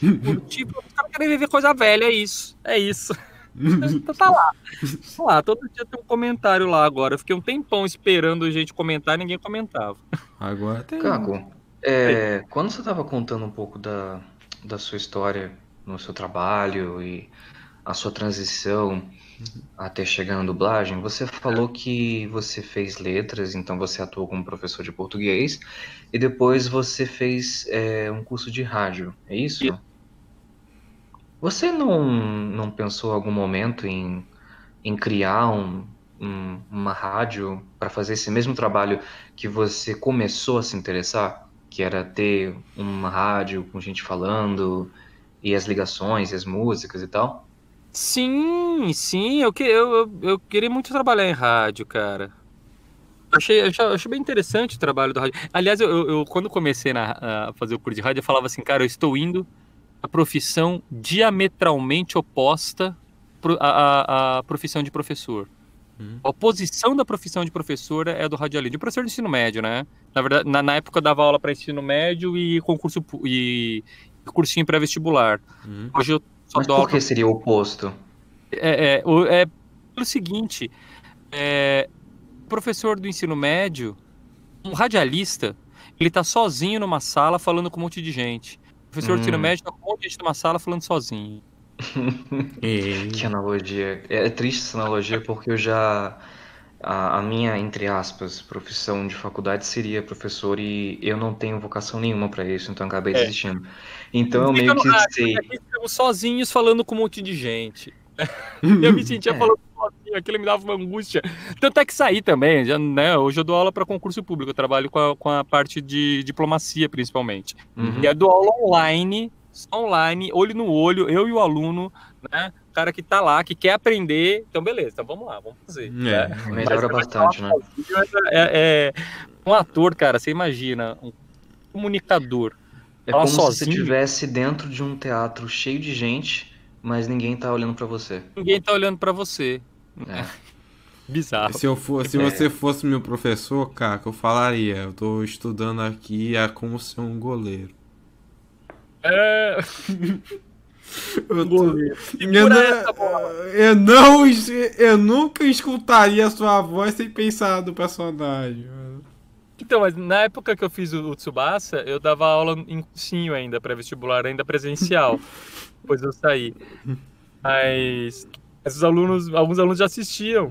tipo, os caras querem ver coisa velha, é isso. É isso. Então tá lá. Tá lá, todo dia tem um comentário lá agora. Eu fiquei um tempão esperando a gente comentar e ninguém comentava. agora tem. Caco, é, quando você estava contando um pouco da, da sua história no seu trabalho e a sua transição até chegar na dublagem, você falou que você fez letras, então você atuou como professor de português e depois você fez é, um curso de rádio, é isso? Você não, não pensou em algum momento em, em criar um, um- uma rádio para fazer esse mesmo trabalho que você começou a se interessar, que era ter uma rádio com gente falando e as ligações, e as músicas e tal? Sim, sim, eu, que, eu, eu, queria muito trabalhar em rádio, cara. Achei, achei, achei bem interessante o trabalho do rádio. Aliás, eu, eu- quando comecei na- a fazer o curso de rádio, eu falava assim, cara, eu estou indo a profissão diametralmente oposta à à- à profissão de professor. Hum. A oposição da profissão de professor é a do radialista, de professor de ensino médio, né? Na verdade, na, na época eu dava aula para ensino médio e concurso e, e cursinho pré-vestibular. Uhum. Hoje eu só Mas por que seria o oposto? é, é, o- é pelo seguinte: é, o professor do ensino médio, um radialista, ele tá sozinho numa sala falando com um monte de gente. O professor do ensino Hum. médio tá com um monte de gente numa sala falando sozinho. Que analogia. É triste essa analogia porque eu já. A, a minha, entre aspas, profissão de faculdade seria professor e eu não tenho vocação nenhuma pra isso, então eu acabei É. desistindo. Então eu meio que rádio, sei. Aqui estamos sozinhos falando com um monte de gente. eu me sentia É. falando sozinho, aquilo me dava uma angústia. Tanto é que saí também, já, né? Hoje eu dou aula para concurso público, eu trabalho com a, com a parte de diplomacia, principalmente. Uhum. E é do aula online, online, olho no olho, eu e o aluno, né? Cara que tá lá, que quer aprender. Então, beleza, então vamos lá, vamos fazer. É. né? Melhora Mas- bastante, né? É, é- um ator, cara, você imagina, um comunicador. É como se você sozinho. estivesse dentro de um teatro cheio de gente, mas ninguém tá olhando pra você. Ninguém tá olhando pra você. É. Bizarro. Se, eu for, se É. você fosse meu professor, cara, eu falaria, eu tô estudando aqui é como ser um goleiro. É, Eu, tô- Segura eu, não- eu não, es- eu nunca escutaria a sua voz sem pensar no personagem. Então, mas na época que eu fiz o, o Tsubasa, eu dava aula em cursinho ainda, pré-vestibular, ainda presencial. Depois eu saí. Mas esses alunos, alguns alunos já assistiam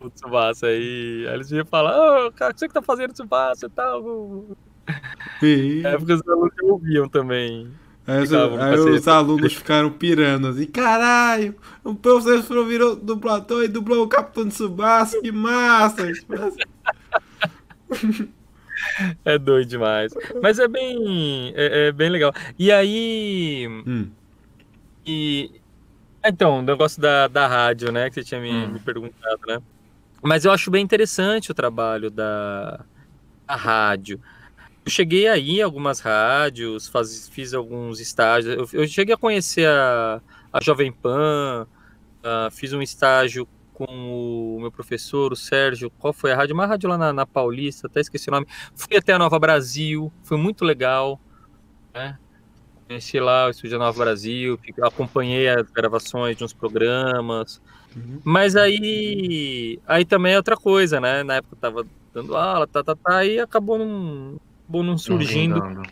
o Tsubasa e aí eles vinham falar, ô, cara, o que você que tá fazendo Tsubasa e tal? E- Na época os alunos ouviam também. Aí, Ficava aí os alunos ficaram pirando assim, caralho, o professor virou dublador e dublou o Capitão de Tsubasa, que massa! É doido demais. Mas é bem, é, é bem legal. E aí, Hum, E. Então, o negócio da, da rádio, né? Que você tinha me, Hum. me perguntado, né? Mas eu acho bem interessante o trabalho da, da rádio. Eu cheguei aí em algumas rádios, faz, fiz alguns estágios. Eu, eu cheguei a conhecer a, a Jovem Pan, ah, fiz um estágio com o meu professor, o Sérgio. Qual foi a rádio? Uma rádio lá na, na Paulista, até esqueci o nome. Fui até a Nova Brasil, foi muito legal. Né? Conheci lá o Estúdio Nova Brasil, acompanhei as gravações de uns programas. Uhum. Mas aí, aí também é outra coisa, né? Na época eu tava dando aula, tá, tá, tá, e acabou não, acabou não Não surgindo, vingando.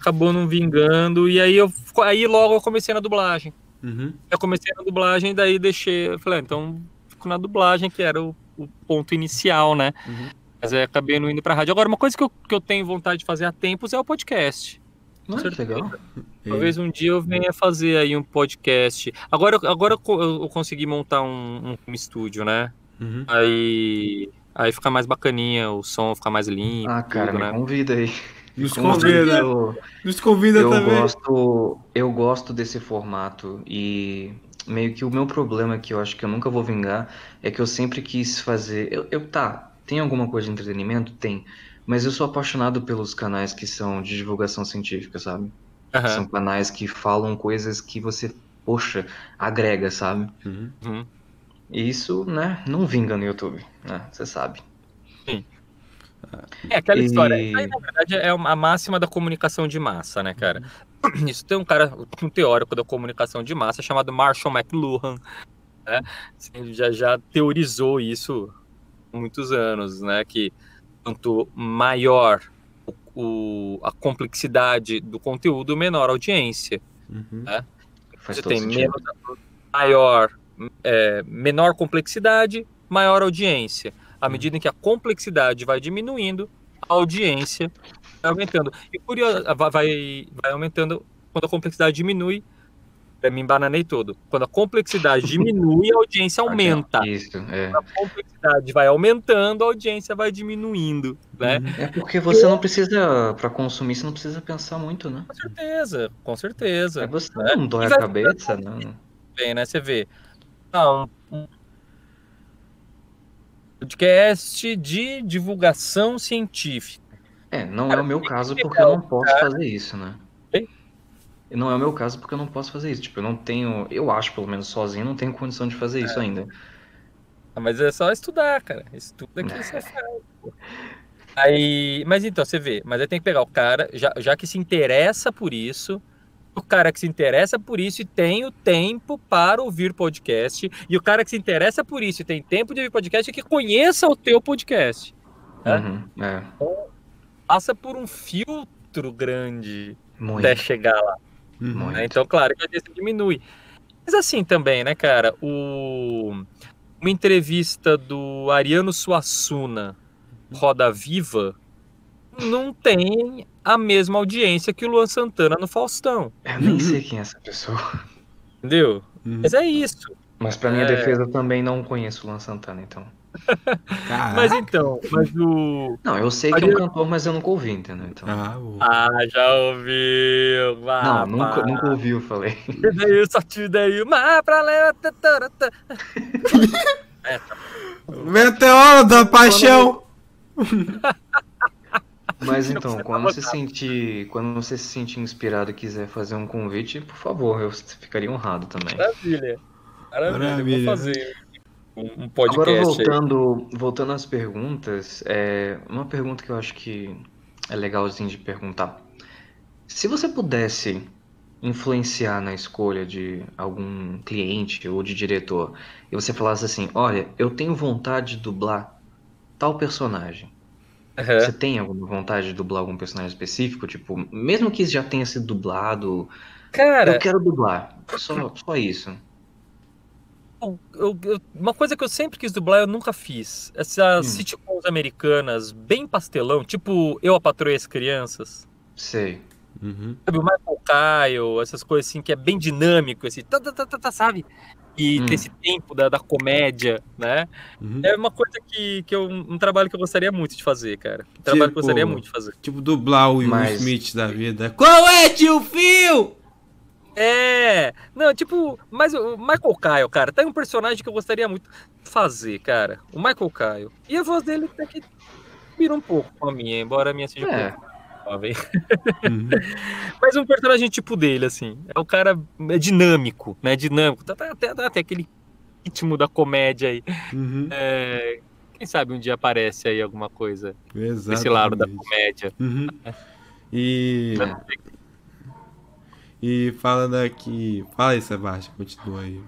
acabou não vingando, e aí eu aí logo eu comecei na dublagem. uhum. Eu comecei na dublagem, daí deixei, eu falei, ah, então fico na dublagem, que era o, o ponto inicial, né? Uhum. Mas aí acabei não indo pra rádio. Agora, uma coisa que eu, que eu tenho vontade de fazer há tempos é o podcast. Ah, que legal. Talvez um dia eu venha fazer aí um podcast. Agora, agora eu eu consegui montar um, um estúdio, né? Uhum. Aí, aí fica mais bacaninha, o som fica mais limpo, Ah, cara, tudo, me né? convida aí. Nos Me convida, eu- nos convida Eu também. gosto, eu gosto desse formato e meio que o meu problema que eu acho que eu nunca vou vingar é que eu sempre quis fazer. Eu, eu- tá, tem alguma coisa de entretenimento? Tem. Mas eu sou apaixonado pelos canais que são de divulgação científica, sabe? Aham, São canais que falam coisas que você, poxa, agrega, sabe? Uhum. uhum. E isso, né, não vinga no YouTube? Você sabe. É aquela E- história. Aí, na verdade, é a máxima da comunicação de massa, né, cara? Isso tem um cara, um teórico da comunicação de massa chamado Marshall McLuhan, né? Assim, já, já teorizou isso há muitos anos, né? Que quanto maior o, a complexidade do conteúdo, menor a audiência. Uhum. Faz Você tem menos, maior, é, menor complexidade, maior audiência. À medida em que a complexidade vai diminuindo, a audiência vai aumentando. E curioso, vai, vai, aumentando quando a complexidade diminui. Eu me embananei todo. Quando a complexidade diminui, a audiência aumenta. Isso, é. Quando a complexidade vai aumentando, a audiência vai diminuindo, né? É porque você não precisa, pra consumir, você não precisa pensar muito, né? Com certeza, com certeza. É você né? não dói E a cabeça, não. bem, né? Você vê. Ah, um, um podcast de divulgação científica. É, não é Cara, o meu caso porque eu não posso fazer isso, né? Hein? Não é o meu caso porque eu não posso fazer isso. Tipo, eu não tenho, eu acho pelo menos sozinho, não tenho condição de fazer isso ainda. Ah, mas é só estudar, cara. Estuda que você faz. Aí, mas então, você vê, mas aí tem que pegar o cara, já, já que se interessa por isso, o cara que se interessa por isso e tem o tempo para ouvir podcast. E o cara que se interessa por isso e tem tempo de ouvir podcast é que conheça o teu podcast. né? Uhum, é, Passa por um filtro grande muito. até chegar lá. Uhum. Muito. né? Então, claro, que a audiência diminui. Mas assim também, né, cara? O... Uma entrevista do Ariano Suassuna, Roda Viva, não tem a mesma audiência que o Luan Santana no Faustão. Eu nem sei quem é essa pessoa. Entendeu? Uhum. Mas é isso. Mas pra minha É. defesa eu também não conheço o Luan Santana, então. Caraca. Mas então, mas o. Não, eu sei que é um cantor, mas eu nunca ouvi, entendeu? Então. Ah, o- Ah, já ouviu. não, nunca, nunca ouvi, eu falei. E daí, só te daí, mas pra tá, tá, tá. Meteoro da paixão! Mas então, precisa quando você sentir, quando você se sentir inspirado e quiser fazer um convite, por favor, eu ficaria honrado também. Maravilha. Maravilha. Maravilha. Vou fazer um, um Agora podcast aí. voltando, voltando às perguntas, é uma pergunta que eu acho que é legalzinho de perguntar. Se você pudesse influenciar na escolha de algum cliente ou de diretor, e você falasse assim, olha, eu tenho vontade de dublar tal personagem. Aham. Você tem alguma vontade de dublar algum personagem específico? Tipo, mesmo que já tenha sido dublado, Cara, eu quero dublar. Só, só isso. eu- eu- uma coisa que eu sempre quis dublar, eu nunca fiz. Essas Hum. sitcoms americanas, bem pastelão, tipo Eu, a Patroa e as Crianças. Sei. Uhum. Sabe, o Michael Kyle, essas coisas assim, que é bem dinâmico, esse tá, tá, tá, tá, tá, sabe? E Hum. tem esse tempo da, da comédia, né? Uhum. É uma coisa que, que eu, um trabalho que eu gostaria muito de fazer, cara. Um trabalho que eu Tipo- gostaria muito de fazer. Tipo dublar o Will Mas- Smith da vida. Qual é, tio Phil? É, não, tipo, mas o Michael Kyle, cara, tem um personagem que eu gostaria muito de fazer, cara. O Michael Kyle. E a voz dele até que vira um pouco com a minha, embora a minha seja um É. pouco jovem. Uhum. Mas um personagem tipo dele, assim. É o cara é dinâmico, né? Dinâmico. Tá, tá, até, até aquele ritmo da comédia aí. Uhum. É, quem sabe um dia aparece aí alguma coisa Exatamente. desse lado da comédia. Uhum. E. E falando aqui. Fala aí, Sebastião, continua aí.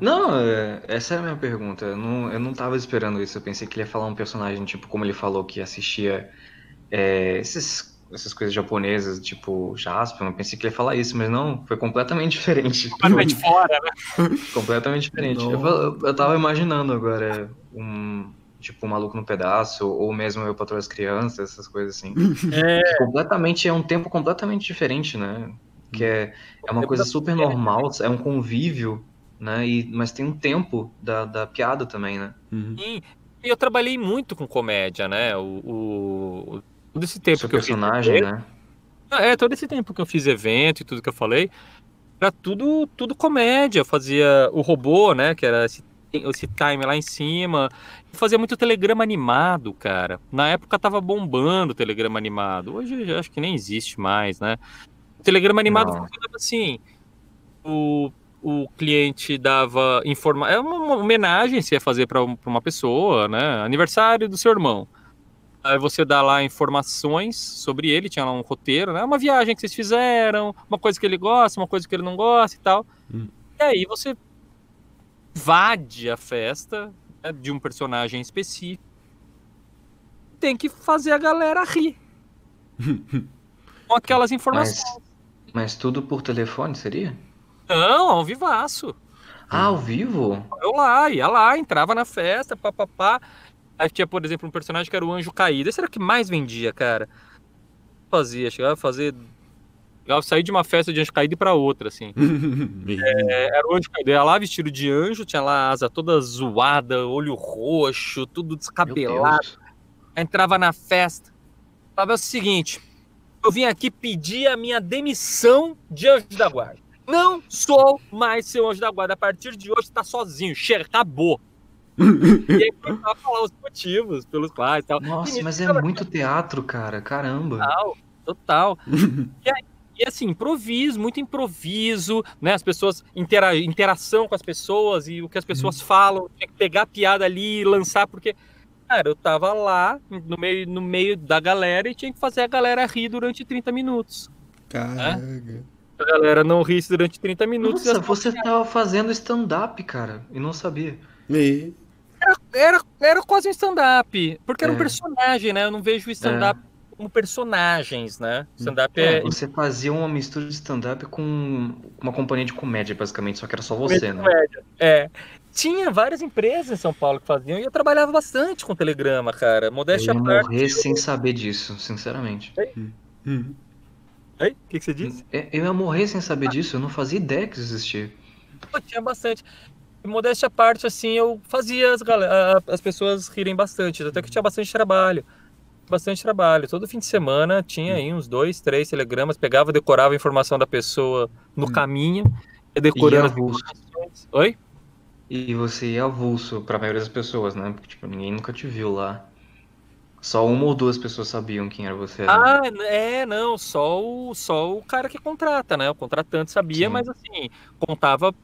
Não, é, essa é a minha pergunta. Eu não, eu não tava esperando isso. Eu pensei que ele ia falar um personagem, tipo, como ele falou que assistia é, esses, essas coisas japonesas, tipo Jasper. Eu pensei que ele ia falar isso, mas não, foi completamente diferente. Completamente fora, né? Completamente diferente. Eu, eu, eu tava imaginando agora um. Tipo, um maluco no pedaço, ou mesmo eu patroa as crianças, essas coisas assim. É, Completamente, é um tempo completamente diferente, né? Que é, é uma coisa super normal, é um convívio, né? E, mas tem um tempo da, da piada também, né? Uhum. sim. E eu trabalhei muito com comédia, né? O, o- todo esse tempo Seu que eu fiz personagem, evento- né? Ah, É, todo esse tempo que eu fiz evento e tudo que eu falei, era tudo, tudo comédia. Eu fazia o robô, né? Que era esse, esse time lá em cima. Eu fazia muito telegrama animado, cara. Na época tava bombando o telegrama animado. Hoje acho que nem existe mais, né? O telegrama animado Não. funcionava assim. O, o cliente dava informa É uma, uma homenagem se ia fazer para uma pessoa, né? Aniversário do seu irmão. Aí você dá lá informações sobre ele, tinha lá um roteiro, né? Uma viagem que vocês fizeram, uma coisa que ele gosta, uma coisa que ele não gosta e tal. Hum. E aí você invade a festa né, de um personagem específico. Tem que fazer a galera rir. Com aquelas informações. Mas, mas tudo por telefone, seria? Não, ao vivaço. Ah, ao vivo? Eu lá, ia lá, entrava na festa, papapá. Aí tinha, por exemplo, um personagem que era o Anjo Caído. Esse era o que mais vendia, cara. Fazia, chegava a fazer. Chegava a sair de uma festa de Anjo Caído e pra outra, assim. É, era o Anjo Caído. Ia lá vestido de anjo, tinha lá a asa toda zoada, olho roxo, tudo descabelado. Deus. Entrava na festa. Falava o seguinte: eu vim aqui pedir a minha demissão de anjo da guarda. Não sou mais seu anjo da guarda. A partir de hoje tá sozinho. Chega, acabou. e aí começava a falar os motivos pelos quais tal. Nossa, E mas é muito teatro, cara. Caramba. Total, total. e, aí, e assim, improviso, muito improviso, né? As pessoas, intera interação com as pessoas e o que as pessoas falam, tinha que pegar a piada ali e lançar, porque, cara, eu tava lá no meio, no meio da galera e tinha que fazer a galera rir durante 30 minutos. Caraca. A galera não ri durante 30 minutos. Nossa, você tava fazendo stand-up, cara, e não sabia. E... Era, era, era quase um stand-up. Porque era um É. personagem, né? Eu não vejo o stand-up como personagens, né? Stand-up é. É, você fazia uma mistura de stand-up com uma companhia de comédia, basicamente, só que era só você, né? comédia. É. Tinha várias empresas em São Paulo que faziam e eu trabalhava bastante com Telegrama, cara. Eu Modéstia ia à parte. morrer sem saber disso, sinceramente. Hum. Oi? O que, que você disse? É, Eu ia morrer sem saber disso, eu não fazia ideia que isso existia. Pô, tinha bastante. E modéstia à parte, assim, eu fazia as, a- as pessoas rirem bastante. Até que tinha bastante trabalho. Bastante trabalho. Todo fim de semana tinha aí uns dois, três telegramas. Pegava, decorava a informação da pessoa no Hum. caminho. Decorando as informações. Oi? E você ia avulso pra maioria das pessoas, né? Porque, tipo, ninguém nunca te viu lá. Só uma ou duas pessoas sabiam quem era você. né? Ah, é, não, só o, só o cara que contrata, né? O contratante sabia, Sim. mas assim, contava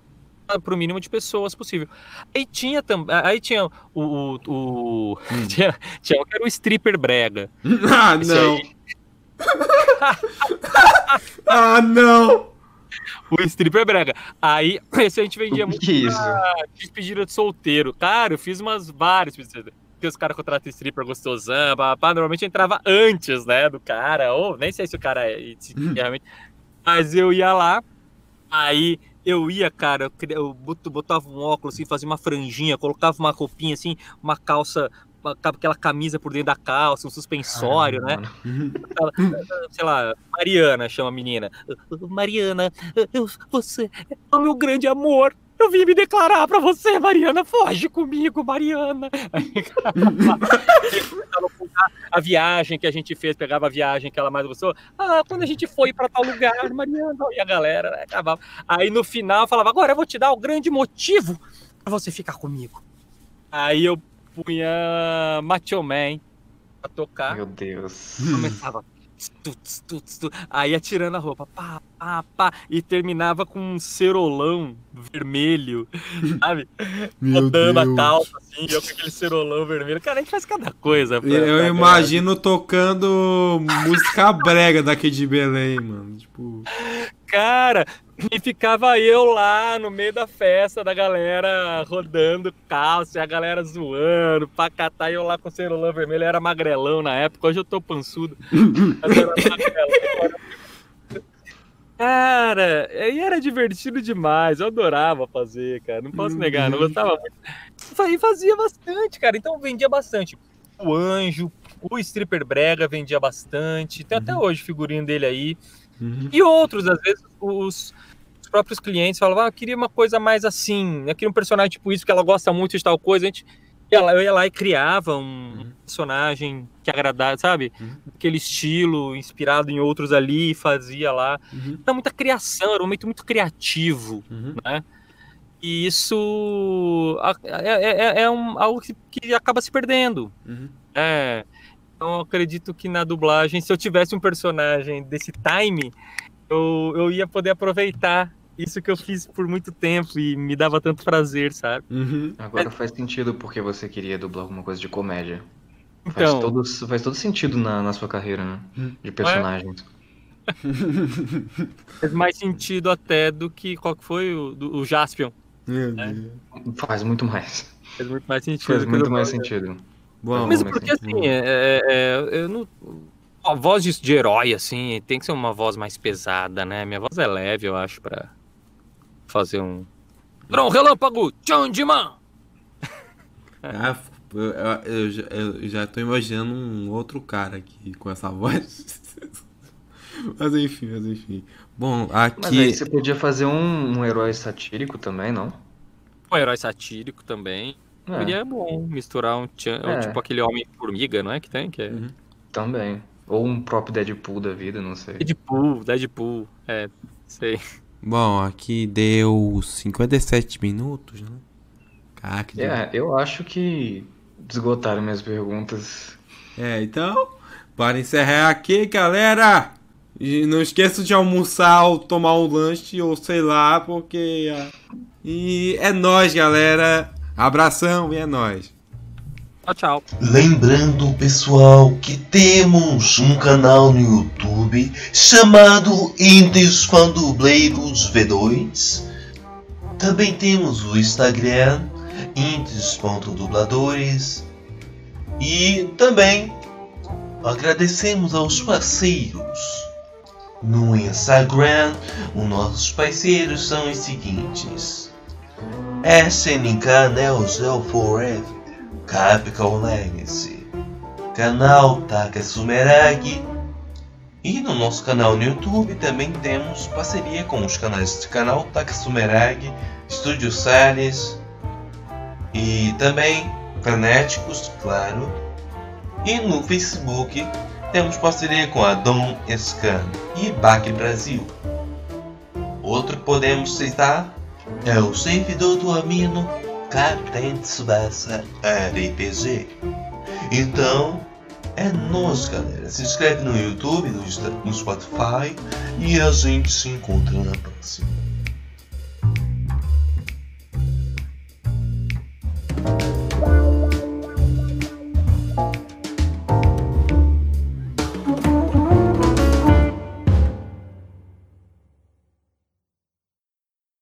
para o mínimo de pessoas possível. Aí tinha também, aí tinha o, o, o- Hum. tinha, tinha um que era o stripper brega. Ah, Esse não. Ah, não. O stripper brega. Aí esse a gente vendia muito que é isso? despedida de solteiro. Cara, eu fiz umas várias despedidas. Porque os caras contratam stripper gostosão, pá, pá, normalmente entrava antes, né, do cara, ou nem sei se o cara é, se realmente. Mas eu ia lá, aí eu ia, cara, eu, botava um óculos assim, fazia uma franjinha, colocava uma roupinha assim, uma calça, aquela camisa por dentro da calça, um suspensório, né? Sei lá, Mariana chama a menina. Mariana, eu- você é o meu grande amor. Eu vim me declarar pra você, Mariana. Foge comigo, Mariana. A viagem que a gente fez, pegava a viagem que ela mais gostou. Ah, quando a gente foi pra tal lugar, Mariana. E a galera né, acabava. Aí no final eu falava: agora eu vou te dar o grande motivo pra você ficar comigo. Aí eu punha Macho Man pra tocar Meu Deus. começava. tuts, tuts, tuts, aí ia tirando a roupa, pá, pá, pá, e terminava com um cerolão vermelho, sabe? Meu Rodando a Deus. calça, assim, eu com aquele cerolão vermelho. Cara, a gente faz cada coisa. pra- Eu pra- imagino tocando música brega daqui de Belém, mano. Tipo. Cara, e ficava eu lá no meio da festa da galera rodando calça, e a galera zoando, pra catar e eu lá com o cerolão vermelho. Eu era magrelão na época, hoje eu tô pançudo. Mas eu era magrelão. Cara, e era divertido demais, eu adorava fazer, cara, não posso Meu negar, não gostava muito. E fazia bastante, cara, então vendia bastante. O Anjo, o Stripper Brega vendia bastante, tem até hoje figurinho dele aí. Uhum. E outros, às vezes, os, os próprios clientes falavam, ah, eu queria uma coisa mais assim, eu queria um personagem tipo isso, que ela gosta muito de tal coisa, a gente eu ia lá e criava um personagem que agradasse, sabe? Uhum. Aquele estilo, inspirado em outros ali, fazia lá. Uhum. Era muita criação, era um momento muito criativo, Uhum. né? E isso a- é, é- é um, algo que, que acaba se perdendo. Uhum. É, então eu acredito que na dublagem, se eu tivesse um personagem desse time, eu, eu ia poder aproveitar isso que eu fiz por muito tempo e me dava tanto prazer, sabe? Uhum. Agora faz sentido porque você queria dublar alguma coisa de comédia. Faz, Então, todo, faz todo sentido na, na sua carreira, né? De personagens. faz mais sentido até do que qual que foi o, do, o Jaspion. É. Deus. Faz muito mais. Faz muito mais sentido. Faz muito mais sentido. Bom, Mesmo porque sentido. assim, é, é- é- eu não. A voz de, de herói, assim, tem que ser uma voz mais pesada, né? Minha voz é leve, eu acho, pra fazer um. Drão relâmpago! Tchau de man! ah, eu, eu- eu já- eu já tô imaginando um outro cara aqui com essa voz. Mas enfim, mas enfim. Bom, Mas aqui. aí você podia fazer um, um herói satírico também, não? Um herói satírico também. É, Seria bom misturar um, tchan- É. tipo aquele homem-formiga, não é que tem? Que é Uhum. também. Ou um próprio Deadpool da vida, não sei. Deadpool, Deadpool, é, sei. Bom, aqui deu 57 minutos, né? Caraca, que É, eu acho que esgotaram minhas perguntas. É, então, para encerrar aqui, galera, e não esqueça de almoçar ou tomar um lanche ou sei lá, porque. ah, E é nóis, galera. Abração e é nóis. Tchau, tchau. Lembrando, pessoal, que temos um canal no YouTube chamado Indies Pandubleiros V2. Também temos o Instagram Indies.dubladores e também agradecemos aos parceiros. No Instagram, os nossos parceiros são os seguintes: SNK Neo Geo Forever, Capcom Legacy, canal Takasumeragi e no nosso canal no YouTube também temos parceria com os canais de canal Takasumeragi, Studio Salles e também Frenéticos, claro. E no Facebook temos parceria com a Dom Scan e Baque Brasil. Outro que podemos citar é o servidor do Amino Captain Tsubasa RPG. Então, é nós, galera. Se inscreve no YouTube, no, no Spotify e a gente se encontra na próxima.